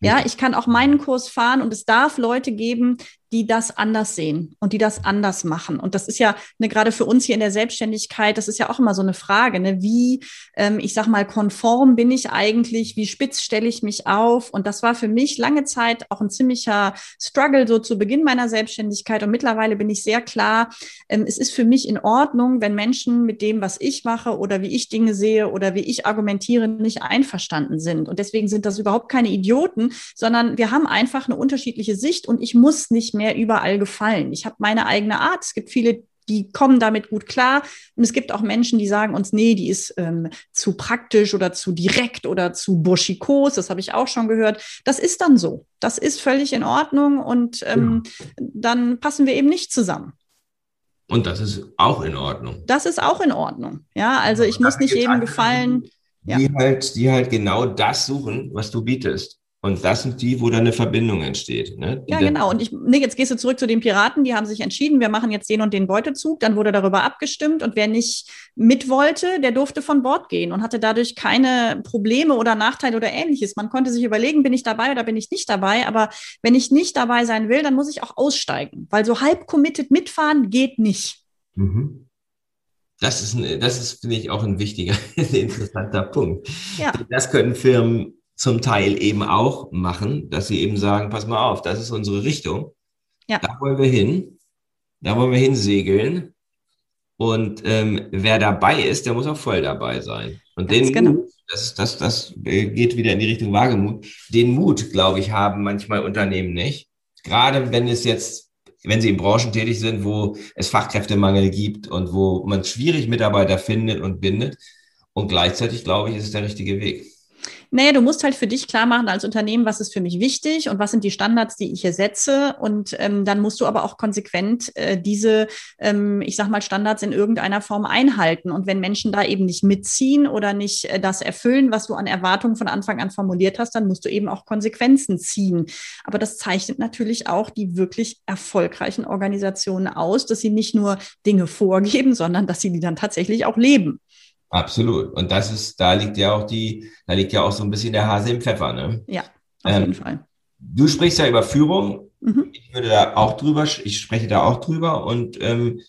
Ja, ich kann auch meinen Kurs fahren und es darf Leute geben, die das anders sehen und die das anders machen. Und das ist ja ne, gerade für uns hier in der Selbstständigkeit, das ist ja auch immer so eine Frage, ne, wie, ähm, ich sag mal, konform bin ich eigentlich, wie spitz stelle ich mich auf? Und das war für mich lange Zeit auch ein ziemlicher Struggle so zu Beginn meiner Selbstständigkeit. Und mittlerweile bin ich sehr klar, ähm, es ist für mich in Ordnung, wenn Menschen mit dem, was ich mache oder wie ich Dinge sehe oder wie ich argumentiere, nicht einverstanden sind. Und deswegen sind das überhaupt keine Idioten, sondern wir haben einfach eine unterschiedliche Sicht und ich muss nicht mehr überall gefallen. Ich habe meine eigene Art. Es gibt viele, die kommen damit gut klar. Und es gibt auch Menschen, die sagen uns, nee, die ist ähm, zu praktisch oder zu direkt oder zu burschikos. Das habe ich auch schon gehört. Das ist dann so. Das ist völlig in Ordnung und ähm, ja. dann passen wir eben nicht zusammen. Und das ist auch in Ordnung. Das ist auch in Ordnung. Ja, also ich muss nicht jedem gefallen. Die, ja. halt, die halt genau das suchen, was du bietest. Und das sind die, wo dann eine Verbindung entsteht. Ne? Ja, genau. Und ich, nee, jetzt gehst du zurück zu den Piraten, die haben sich entschieden, wir machen jetzt den und den Beutezug. Dann wurde darüber abgestimmt und wer nicht mit wollte, der durfte von Bord gehen und hatte dadurch keine Probleme oder Nachteile oder ähnliches. Man konnte sich überlegen, bin ich dabei oder bin ich nicht dabei. Aber wenn ich nicht dabei sein will, dann muss ich auch aussteigen, weil so halb committed mitfahren geht nicht. Mhm. Das ist, das ist, finde ich, auch ein wichtiger, interessanter Punkt. Ja. Das können Firmen zum Teil eben auch machen, dass sie eben sagen, pass mal auf, das ist unsere Richtung. Ja. Da wollen wir hin. Da wollen wir hinsegeln. Und ähm, wer dabei ist, der muss auch voll dabei sein. Und Ganz den genau. Mut, das, das, das geht wieder in die Richtung Wagemut. Den Mut, glaube ich, haben manchmal Unternehmen nicht. Gerade wenn es jetzt, wenn sie in Branchen tätig sind, wo es Fachkräftemangel gibt und wo man schwierig Mitarbeiter findet und bindet. Und gleichzeitig, glaube ich, ist es der richtige Weg. Naja, du musst halt für dich klar machen als Unternehmen, was ist für mich wichtig und was sind die Standards, die ich hier setze. Und ähm, dann musst du aber auch konsequent äh, diese, ähm, ich sag mal, Standards in irgendeiner Form einhalten. Und wenn Menschen da eben nicht mitziehen oder nicht äh, das erfüllen, was du an Erwartungen von Anfang an formuliert hast, dann musst du eben auch Konsequenzen ziehen. Aber das zeichnet natürlich auch die wirklich erfolgreichen Organisationen aus, dass sie nicht nur Dinge vorgeben, sondern dass sie die dann tatsächlich auch leben. Absolut. Und das ist, da liegt ja auch die, da liegt ja auch so ein bisschen der Hase im Pfeffer, ne? Ja, auf ähm, jeden Fall. Du sprichst ja über Führung. Mhm. Ich würde da auch drüber, ich spreche da auch drüber und ähm,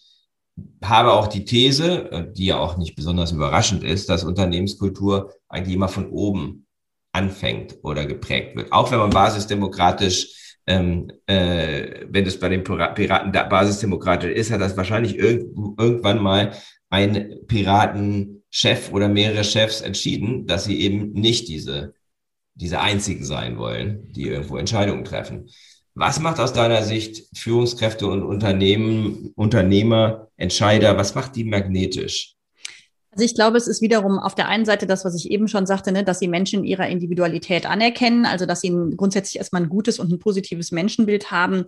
habe auch die These, äh, die ja auch nicht besonders überraschend ist, dass Unternehmenskultur eigentlich immer von oben anfängt oder geprägt wird. Auch wenn man basisdemokratisch, ähm, äh, wenn es bei den Piraten basisdemokratisch ist, hat das wahrscheinlich irg irgendwann mal ein Piratenchef oder mehrere Chefs entschieden, dass sie eben nicht diese, diese einzigen sein wollen, die irgendwo Entscheidungen treffen. Was macht aus deiner Sicht Führungskräfte und Unternehmen, Unternehmer, Entscheider, was macht die magnetisch? Also ich glaube, es ist wiederum auf der einen Seite das, was ich eben schon sagte, ne, dass sie Menschen ihrer Individualität anerkennen, also dass sie grundsätzlich erstmal ein gutes und ein positives Menschenbild haben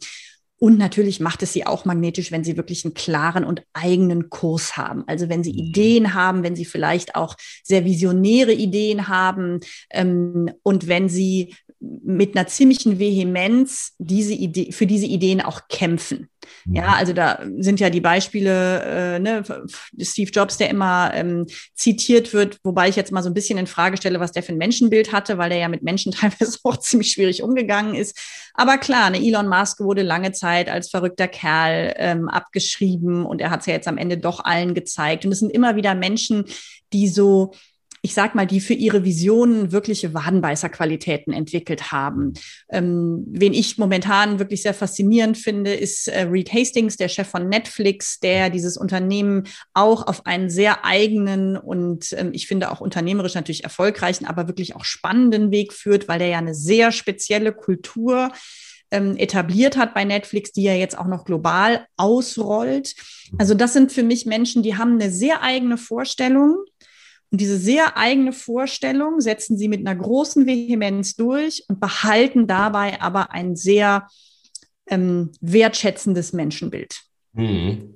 und natürlich macht es sie auch magnetisch, wenn sie wirklich einen klaren und eigenen Kurs haben. Also wenn sie mhm. Ideen haben, wenn sie vielleicht auch sehr visionäre Ideen haben ähm, und wenn sie mit einer ziemlichen Vehemenz diese Idee, für diese Ideen auch kämpfen. Ja, mhm. also da sind ja die Beispiele, äh, ne, Steve Jobs, der immer ähm, zitiert wird, wobei ich jetzt mal so ein bisschen in Frage stelle, was der für ein Menschenbild hatte, weil der ja mit Menschen teilweise auch ziemlich schwierig umgegangen ist. Aber klar, ne, Elon Musk wurde lange Zeit als verrückter Kerl ähm, abgeschrieben und er hat es ja jetzt am Ende doch allen gezeigt. Und es sind immer wieder Menschen, die so ich sag mal, die für ihre Visionen wirkliche Wadenbeißerqualitäten entwickelt haben. Ähm, wen ich momentan wirklich sehr faszinierend finde, ist äh, Reed Hastings, der Chef von Netflix, der dieses Unternehmen auch auf einen sehr eigenen und ähm, ich finde auch unternehmerisch natürlich erfolgreichen, aber wirklich auch spannenden Weg führt, weil der ja eine sehr spezielle Kultur ähm, etabliert hat bei Netflix, die ja jetzt auch noch global ausrollt. Also das sind für mich Menschen, die haben eine sehr eigene Vorstellung und diese sehr eigene Vorstellung setzen sie mit einer großen Vehemenz durch und behalten dabei aber ein sehr ähm, wertschätzendes Menschenbild. Hm.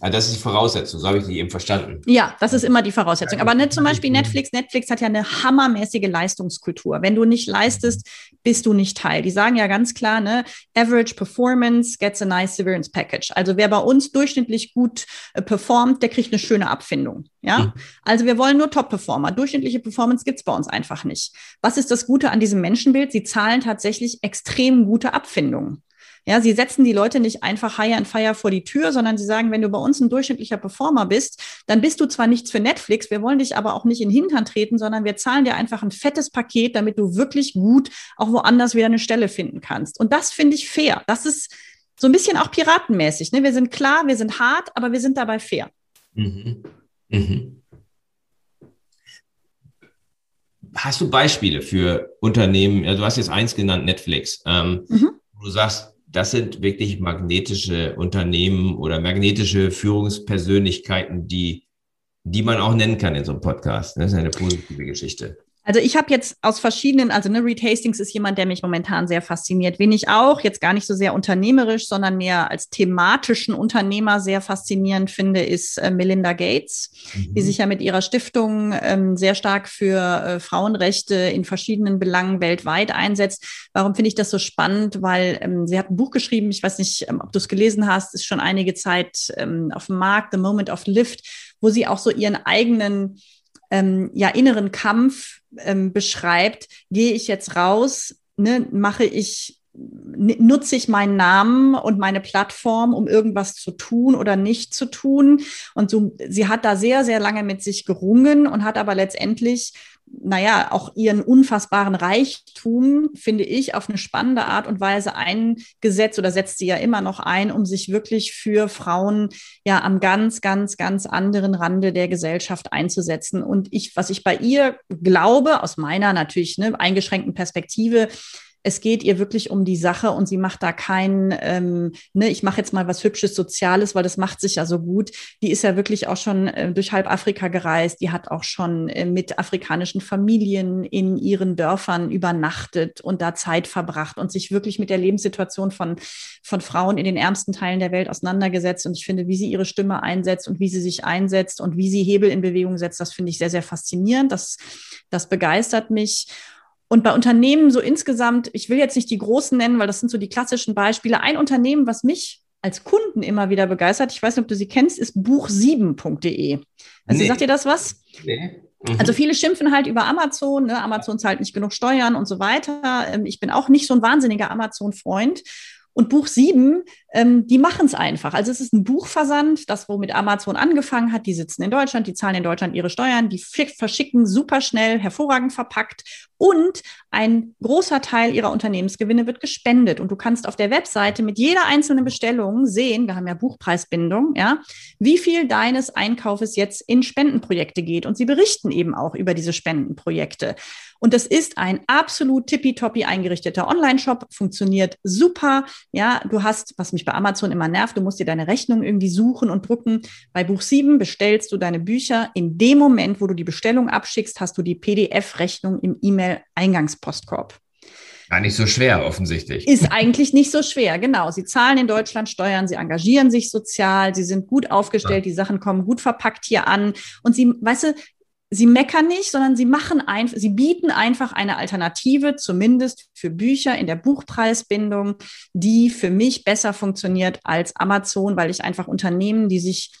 Also das ist die Voraussetzung, so habe ich die eben verstanden. Ja, das ist immer die Voraussetzung. Aber ne, zum Beispiel Netflix, Netflix hat ja eine hammermäßige Leistungskultur. Wenn du nicht leistest, bist du nicht Teil. Die sagen ja ganz klar, ne, Average Performance gets a nice severance package. Also wer bei uns durchschnittlich gut äh, performt, der kriegt eine schöne Abfindung. Ja, mhm. also wir wollen nur Top-Performer. Durchschnittliche Performance gibt's bei uns einfach nicht. Was ist das Gute an diesem Menschenbild? Sie zahlen tatsächlich extrem gute Abfindungen. Ja, sie setzen die Leute nicht einfach high and fire vor die Tür, sondern sie sagen, wenn du bei uns ein durchschnittlicher Performer bist, dann bist du zwar nichts für Netflix, wir wollen dich aber auch nicht in den Hintern treten, sondern wir zahlen dir einfach ein fettes Paket, damit du wirklich gut auch woanders wieder eine Stelle finden kannst. Und das finde ich fair. Das ist so ein bisschen auch piratenmäßig. Ne? Wir sind klar, wir sind hart, aber wir sind dabei fair. Mhm. Mhm. Hast du Beispiele für Unternehmen? Ja, du hast jetzt eins genannt, Netflix. Ähm, mhm. Wo du sagst, das sind wirklich magnetische Unternehmen oder magnetische Führungspersönlichkeiten, die, die man auch nennen kann in so einem Podcast. Das ist eine positive Geschichte. Also ich habe jetzt aus verschiedenen, also ne, Reed Hastings ist jemand, der mich momentan sehr fasziniert. Wen ich auch jetzt gar nicht so sehr unternehmerisch, sondern mehr als thematischen Unternehmer sehr faszinierend finde, ist äh, Melinda Gates, mhm. die sich ja mit ihrer Stiftung ähm, sehr stark für äh, Frauenrechte in verschiedenen Belangen weltweit einsetzt. Warum finde ich das so spannend? Weil ähm, sie hat ein Buch geschrieben, ich weiß nicht, ähm, ob du es gelesen hast, ist schon einige Zeit ähm, auf dem Markt, The Moment of Lift, wo sie auch so ihren eigenen ähm, ja, inneren Kampf ähm, beschreibt, gehe ich jetzt raus, ne, mache ich nutze ich meinen Namen und meine Plattform, um irgendwas zu tun oder nicht zu tun. Und so, sie hat da sehr, sehr lange mit sich gerungen und hat aber letztendlich naja, auch ihren unfassbaren Reichtum, finde ich, auf eine spannende Art und Weise eingesetzt oder setzt sie ja immer noch ein, um sich wirklich für Frauen ja am ganz, ganz, ganz anderen Rande der Gesellschaft einzusetzen. Und ich, was ich bei ihr glaube, aus meiner natürlich ne, eingeschränkten Perspektive, es geht ihr wirklich um die Sache und sie macht da kein, ähm, ne, ich mache jetzt mal was Hübsches, Soziales, weil das macht sich ja so gut. Die ist ja wirklich auch schon äh, durch halb Afrika gereist. Die hat auch schon äh, mit afrikanischen Familien in ihren Dörfern übernachtet und da Zeit verbracht und sich wirklich mit der Lebenssituation von, von Frauen in den ärmsten Teilen der Welt auseinandergesetzt. Und ich finde, wie sie ihre Stimme einsetzt und wie sie sich einsetzt und wie sie Hebel in Bewegung setzt, das finde ich sehr, sehr faszinierend. Das, das begeistert mich. Und bei Unternehmen so insgesamt, ich will jetzt nicht die großen nennen, weil das sind so die klassischen Beispiele. Ein Unternehmen, was mich als Kunden immer wieder begeistert, ich weiß nicht, ob du sie kennst, ist buch7.de. Also nee. sagt dir das was? Nee. Mhm. Also viele schimpfen halt über Amazon, ne? Amazon zahlt nicht genug Steuern und so weiter. Ähm, ich bin auch nicht so ein wahnsinniger Amazon-Freund. Und Buch 7, ähm, die machen es einfach. Also es ist ein Buchversand, das womit Amazon angefangen hat. Die sitzen in Deutschland, die zahlen in Deutschland ihre Steuern, die verschicken super schnell, hervorragend verpackt und ein großer Teil ihrer Unternehmensgewinne wird gespendet. Und du kannst auf der Webseite mit jeder einzelnen Bestellung sehen, wir haben ja Buchpreisbindung, ja, wie viel deines Einkaufes jetzt in Spendenprojekte geht. Und sie berichten eben auch über diese Spendenprojekte. Und das ist ein absolut tippitoppi eingerichteter Online-Shop, funktioniert super. Ja, du hast, was mich bei Amazon immer nervt, du musst dir deine Rechnung irgendwie suchen und drucken. Bei Buch 7 bestellst du deine Bücher. In dem Moment, wo du die Bestellung abschickst, hast du die PDF-Rechnung im E-Mail-Eingangspostkorb. Gar nicht so schwer, offensichtlich. Ist eigentlich nicht so schwer, genau. Sie zahlen in Deutschland Steuern, sie engagieren sich sozial, sie sind gut aufgestellt, ja. die Sachen kommen gut verpackt hier an. Und sie, weißt du, sie meckern nicht, sondern sie machen einfach, sie bieten einfach eine Alternative, zumindest für Bücher in der Buchpreisbindung, die für mich besser funktioniert als Amazon, weil ich einfach Unternehmen, die sich,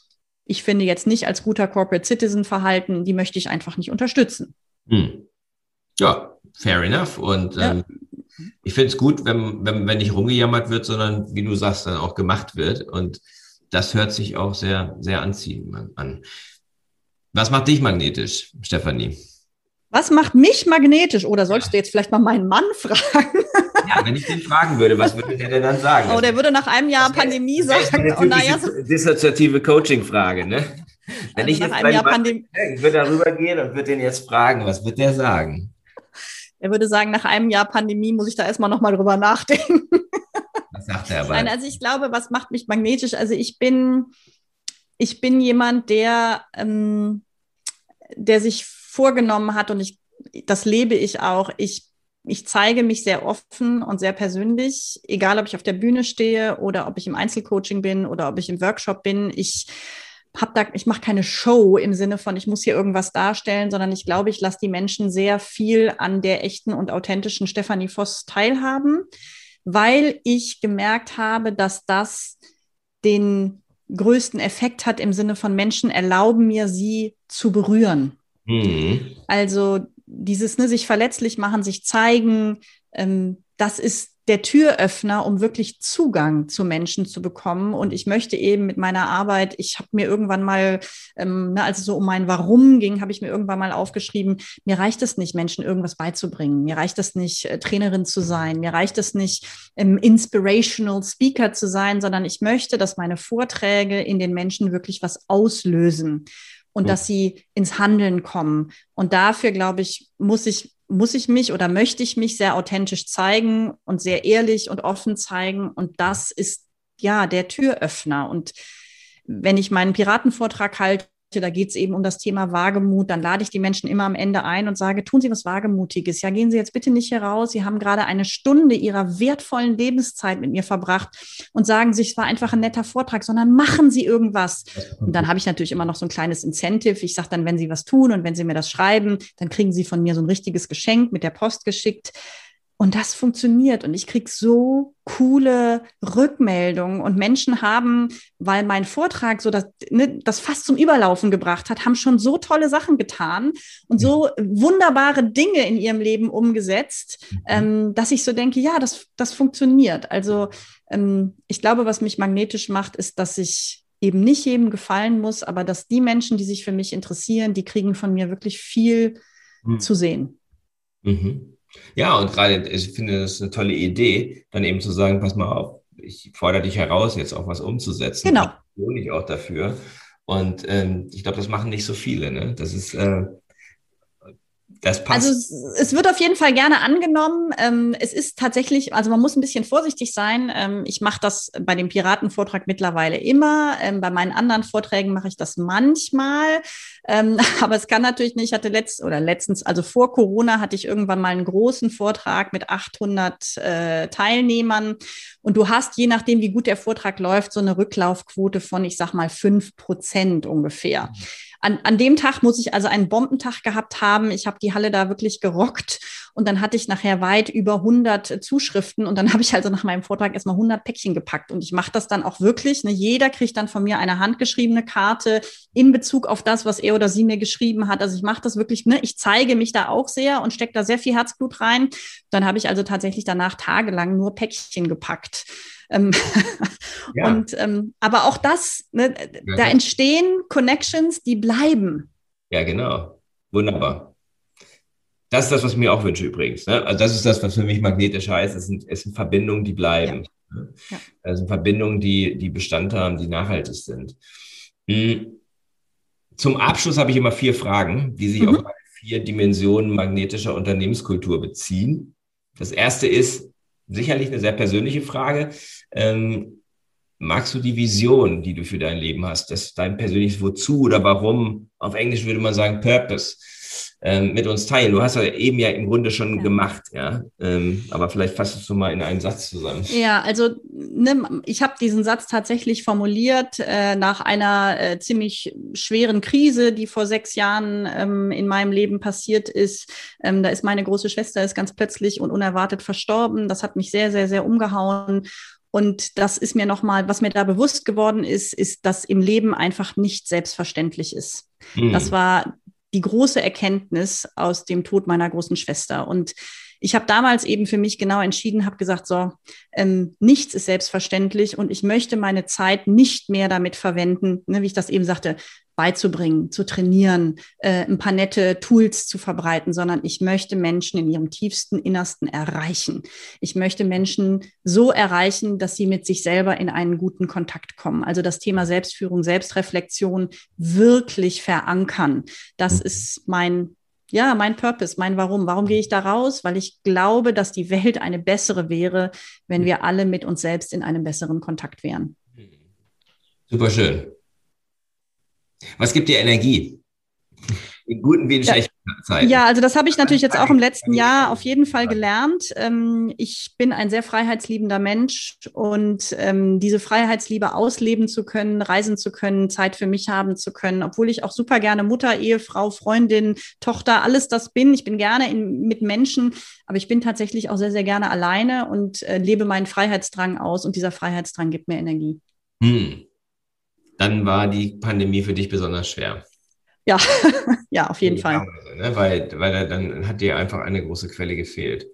ich finde, jetzt nicht als guter Corporate Citizen verhalten, die möchte ich einfach nicht unterstützen. Hm. Ja, fair enough. Und ja. ähm, ich finde es gut, wenn, wenn, wenn nicht rumgejammert wird, sondern wie du sagst, dann auch gemacht wird. Und das hört sich auch sehr, sehr anziehend an. Was macht dich magnetisch, Stefanie? Was macht mich magnetisch? Oder sollst ja. du jetzt vielleicht mal meinen Mann fragen? Ja, wenn ich den fragen würde, was würde der denn dann sagen? Oh, der würde nach einem Jahr Pandemie sagen. Das ist eine oh, naja, so dissoziative Coaching-Frage, ne? Wenn also ich jetzt einem Jahr Mann, Pandemie ich würde darüber gehen und würde den jetzt fragen, was wird der sagen? Er würde sagen, nach einem Jahr Pandemie muss ich da erstmal nochmal drüber nachdenken. Was sagt er aber? Nein, also ich glaube, was macht mich magnetisch? Also ich bin, ich bin jemand, der, ähm, der sich vorgenommen hat und ich, das lebe ich auch. Ich ich zeige mich sehr offen und sehr persönlich, egal ob ich auf der Bühne stehe oder ob ich im Einzelcoaching bin oder ob ich im Workshop bin. Ich hab da, ich mache keine Show im Sinne von, ich muss hier irgendwas darstellen, sondern ich glaube, ich lasse die Menschen sehr viel an der echten und authentischen Stefanie Voss teilhaben, weil ich gemerkt habe, dass das den größten Effekt hat im Sinne von Menschen erlauben mir, sie zu berühren. Mhm. Also dieses ne, sich verletzlich machen, sich zeigen, ähm, das ist der Türöffner, um wirklich Zugang zu Menschen zu bekommen. Und ich möchte eben mit meiner Arbeit, ich habe mir irgendwann mal, ähm, ne, als es so um mein Warum ging, habe ich mir irgendwann mal aufgeschrieben, mir reicht es nicht, Menschen irgendwas beizubringen. Mir reicht es nicht, äh, Trainerin zu sein. Mir reicht es nicht, ähm, inspirational Speaker zu sein, sondern ich möchte, dass meine Vorträge in den Menschen wirklich was auslösen und dass sie ins Handeln kommen. Und dafür, glaube ich, muss ich muss ich mich oder möchte ich mich sehr authentisch zeigen und sehr ehrlich und offen zeigen. Und das ist ja der Türöffner. Und wenn ich meinen Piratenvortrag halte, da geht es eben um das Thema Wagemut. Dann lade ich die Menschen immer am Ende ein und sage, tun Sie was Wagemutiges. Ja, gehen Sie jetzt bitte nicht heraus. Sie haben gerade eine Stunde Ihrer wertvollen Lebenszeit mit mir verbracht und sagen sich, es war einfach ein netter Vortrag, sondern machen Sie irgendwas. Und dann habe ich natürlich immer noch so ein kleines Incentive. Ich sage dann, wenn Sie was tun und wenn Sie mir das schreiben, dann kriegen Sie von mir so ein richtiges Geschenk mit der Post geschickt. Und das funktioniert. Und ich kriege so coole Rückmeldungen. Und Menschen haben, weil mein Vortrag so das, ne, das fast zum Überlaufen gebracht hat, haben schon so tolle Sachen getan und so wunderbare Dinge in ihrem Leben umgesetzt, mhm. ähm, dass ich so denke, ja, das, das funktioniert. Also ähm, ich glaube, was mich magnetisch macht, ist, dass ich eben nicht jedem gefallen muss, aber dass die Menschen, die sich für mich interessieren, die kriegen von mir wirklich viel mhm. zu sehen. Mhm. Ja, und gerade, ich finde, das ist eine tolle Idee, dann eben zu sagen, pass mal auf, ich fordere dich heraus, jetzt auch was umzusetzen. Genau. Ich auch dafür. Und ähm, ich glaube, das machen nicht so viele. Ne? Das ist, äh, das passt. Also es, wird auf jeden Fall gerne angenommen. Ähm, es ist tatsächlich, also man muss ein bisschen vorsichtig sein. Ähm, ich mache das bei dem Piratenvortrag mittlerweile immer. Ähm, bei meinen anderen Vorträgen mache ich das manchmal. Ähm, aber es kann natürlich nicht. Ich hatte letzt oder letztens, also vor Corona hatte ich irgendwann mal einen großen Vortrag mit 800 äh, Teilnehmern. Und du hast, je nachdem, wie gut der Vortrag läuft, so eine Rücklaufquote von, ich sag mal, fünf Prozent ungefähr. An, an dem Tag muss ich also einen Bombentag gehabt haben. Ich habe die Halle da wirklich gerockt und dann hatte ich nachher weit über 100 Zuschriften und dann habe ich also nach meinem Vortrag erstmal 100 Päckchen gepackt und ich mache das dann auch wirklich. Ne? Jeder kriegt dann von mir eine handgeschriebene Karte in Bezug auf das, was er oder sie mir geschrieben hat. Also ich mache das wirklich, ne? ich zeige mich da auch sehr und stecke da sehr viel Herzblut rein. Dann habe ich also tatsächlich danach tagelang nur Päckchen gepackt. Ähm, ja. Und ähm, aber auch das, ne, ja, da entstehen Connections, die bleiben. Ja, genau. Wunderbar. Das ist das, was ich mir auch wünsche übrigens. Ne? Also das ist das, was für mich magnetisch heißt. Es sind, es sind Verbindungen, die bleiben. Ja. Ne? Ja. Das sind Verbindungen, die, die Bestand haben, die nachhaltig sind. Hm. Zum Abschluss habe ich immer vier Fragen, die sich mhm. auf vier Dimensionen magnetischer Unternehmenskultur beziehen. Das erste ist, sicherlich eine sehr persönliche Frage. Ähm, magst du die Vision, die du für dein Leben hast, das dein persönliches Wozu oder Warum, auf Englisch würde man sagen Purpose, ähm, mit uns teilen? Du hast ja eben ja im Grunde schon ja. gemacht, ja. Ähm, aber vielleicht fasst du mal in einen Satz zusammen. Ja, also ne, ich habe diesen Satz tatsächlich formuliert äh, nach einer äh, ziemlich schweren Krise, die vor sechs Jahren ähm, in meinem Leben passiert ist. Ähm, da ist meine große Schwester ist ganz plötzlich und unerwartet verstorben. Das hat mich sehr, sehr, sehr umgehauen. Und das ist mir nochmal, was mir da bewusst geworden ist, ist, dass im Leben einfach nicht selbstverständlich ist. Mhm. Das war die große Erkenntnis aus dem Tod meiner großen Schwester. Und ich habe damals eben für mich genau entschieden, habe gesagt, so, ähm, nichts ist selbstverständlich und ich möchte meine Zeit nicht mehr damit verwenden, ne, wie ich das eben sagte, beizubringen, zu trainieren, äh, ein paar nette Tools zu verbreiten, sondern ich möchte Menschen in ihrem tiefsten Innersten erreichen. Ich möchte Menschen so erreichen, dass sie mit sich selber in einen guten Kontakt kommen. Also das Thema Selbstführung, Selbstreflexion wirklich verankern. Das mhm. ist mein ja, mein Purpose, mein Warum. Warum gehe ich da raus? Weil ich glaube, dass die Welt eine bessere wäre, wenn wir alle mit uns selbst in einem besseren Kontakt wären. Super schön. Was gibt dir Energie? In guten wie in schlechten Zeit. Ja, also das habe ich natürlich jetzt auch im letzten Jahr auf jeden Fall gelernt. Ähm, ich bin ein sehr freiheitsliebender Mensch und ähm, diese Freiheitsliebe ausleben zu können, reisen zu können, Zeit für mich haben zu können, obwohl ich auch super gerne Mutter, Ehefrau, Freundin, Tochter, alles das bin. Ich bin gerne in, mit Menschen, aber ich bin tatsächlich auch sehr, sehr gerne alleine und äh, lebe meinen Freiheitsdrang aus und dieser Freiheitsdrang gibt mir Energie. Hm. War die Pandemie für dich besonders schwer. Ja, ja, auf jeden ja, Fall. ne? Weil, weil dann hat dir einfach eine große Quelle gefehlt.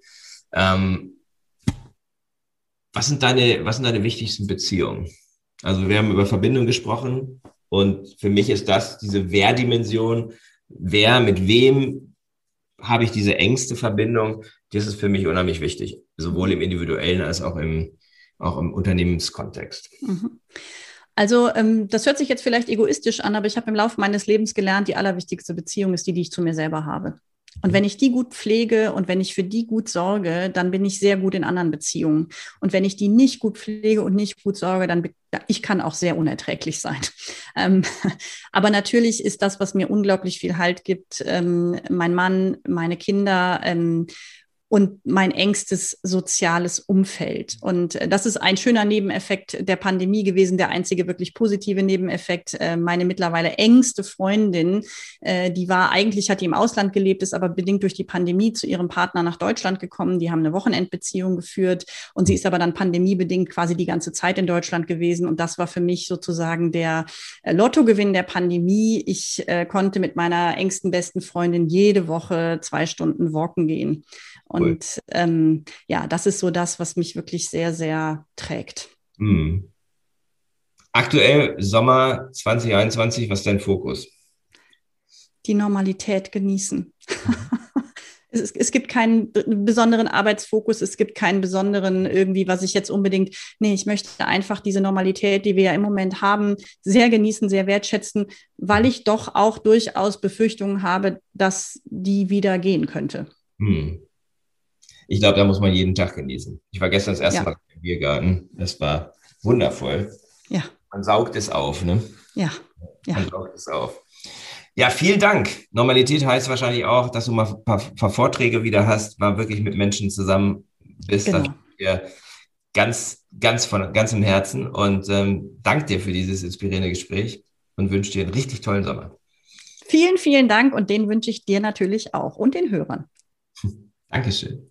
Ähm, was, sind deine, was sind deine wichtigsten Beziehungen? Also wir haben über Verbindung gesprochen und für mich ist das diese Wer-Dimension. Wer, mit wem habe ich diese engste Verbindung? Das ist für mich unheimlich wichtig, sowohl im individuellen als auch im, auch im Unternehmenskontext. Mhm. Also ähm, das hört sich jetzt vielleicht egoistisch an, aber ich habe im Laufe meines Lebens gelernt, die allerwichtigste Beziehung ist die, die ich zu mir selber habe. Und wenn ich die gut pflege und wenn ich für die gut sorge, dann bin ich sehr gut in anderen Beziehungen. Und wenn ich die nicht gut pflege und nicht gut sorge, dann ich kann auch sehr unerträglich sein. Ähm, aber natürlich ist das, was mir unglaublich viel Halt gibt, ähm, mein Mann, meine Kinder ähm, und mein engstes soziales Umfeld. Und äh, das ist ein schöner Nebeneffekt der Pandemie gewesen, der einzige wirklich positive Nebeneffekt. Äh, meine mittlerweile engste Freundin, äh, die war eigentlich, hat die im Ausland gelebt, ist aber bedingt durch die Pandemie zu ihrem Partner nach Deutschland gekommen. Die haben eine Wochenendbeziehung geführt und sie ist aber dann pandemiebedingt quasi die ganze Zeit in Deutschland gewesen. Und das war für mich sozusagen der Lottogewinn der Pandemie. Ich konnte mit meiner engsten besten Freundin jede Woche zwei Stunden walken gehen. Und ähm, ja, das ist so das, was mich wirklich sehr, sehr trägt. Mhm. Aktuell Sommer 2021, was ist dein Fokus? Die Normalität genießen. Mhm. es, es, gibt keinen besonderen Arbeitsfokus, es gibt keinen besonderen irgendwie, was ich jetzt unbedingt, nee, ich möchte einfach diese Normalität, die wir ja im Moment haben, sehr genießen, sehr wertschätzen, weil ich doch auch durchaus Befürchtungen habe, dass die wieder gehen könnte. Hm ich glaube, da muss man jeden Tag genießen. Ich war gestern das erste ja. Mal im Biergarten. Das war wundervoll. Ja. Man saugt es auf, ne? Ja. ja. Man saugt es auf. Ja, vielen Dank. Normalität heißt wahrscheinlich auch, dass du mal ein paar, paar Vorträge wieder hast, mal wirklich mit Menschen zusammen bist. Genau. Das ganz, ganz von ganzem Herzen und ähm, danke dir für dieses inspirierende Gespräch und wünsche dir einen richtig tollen Sommer. Vielen, vielen Dank und den wünsche ich dir natürlich auch und den Hörern. Dankeschön.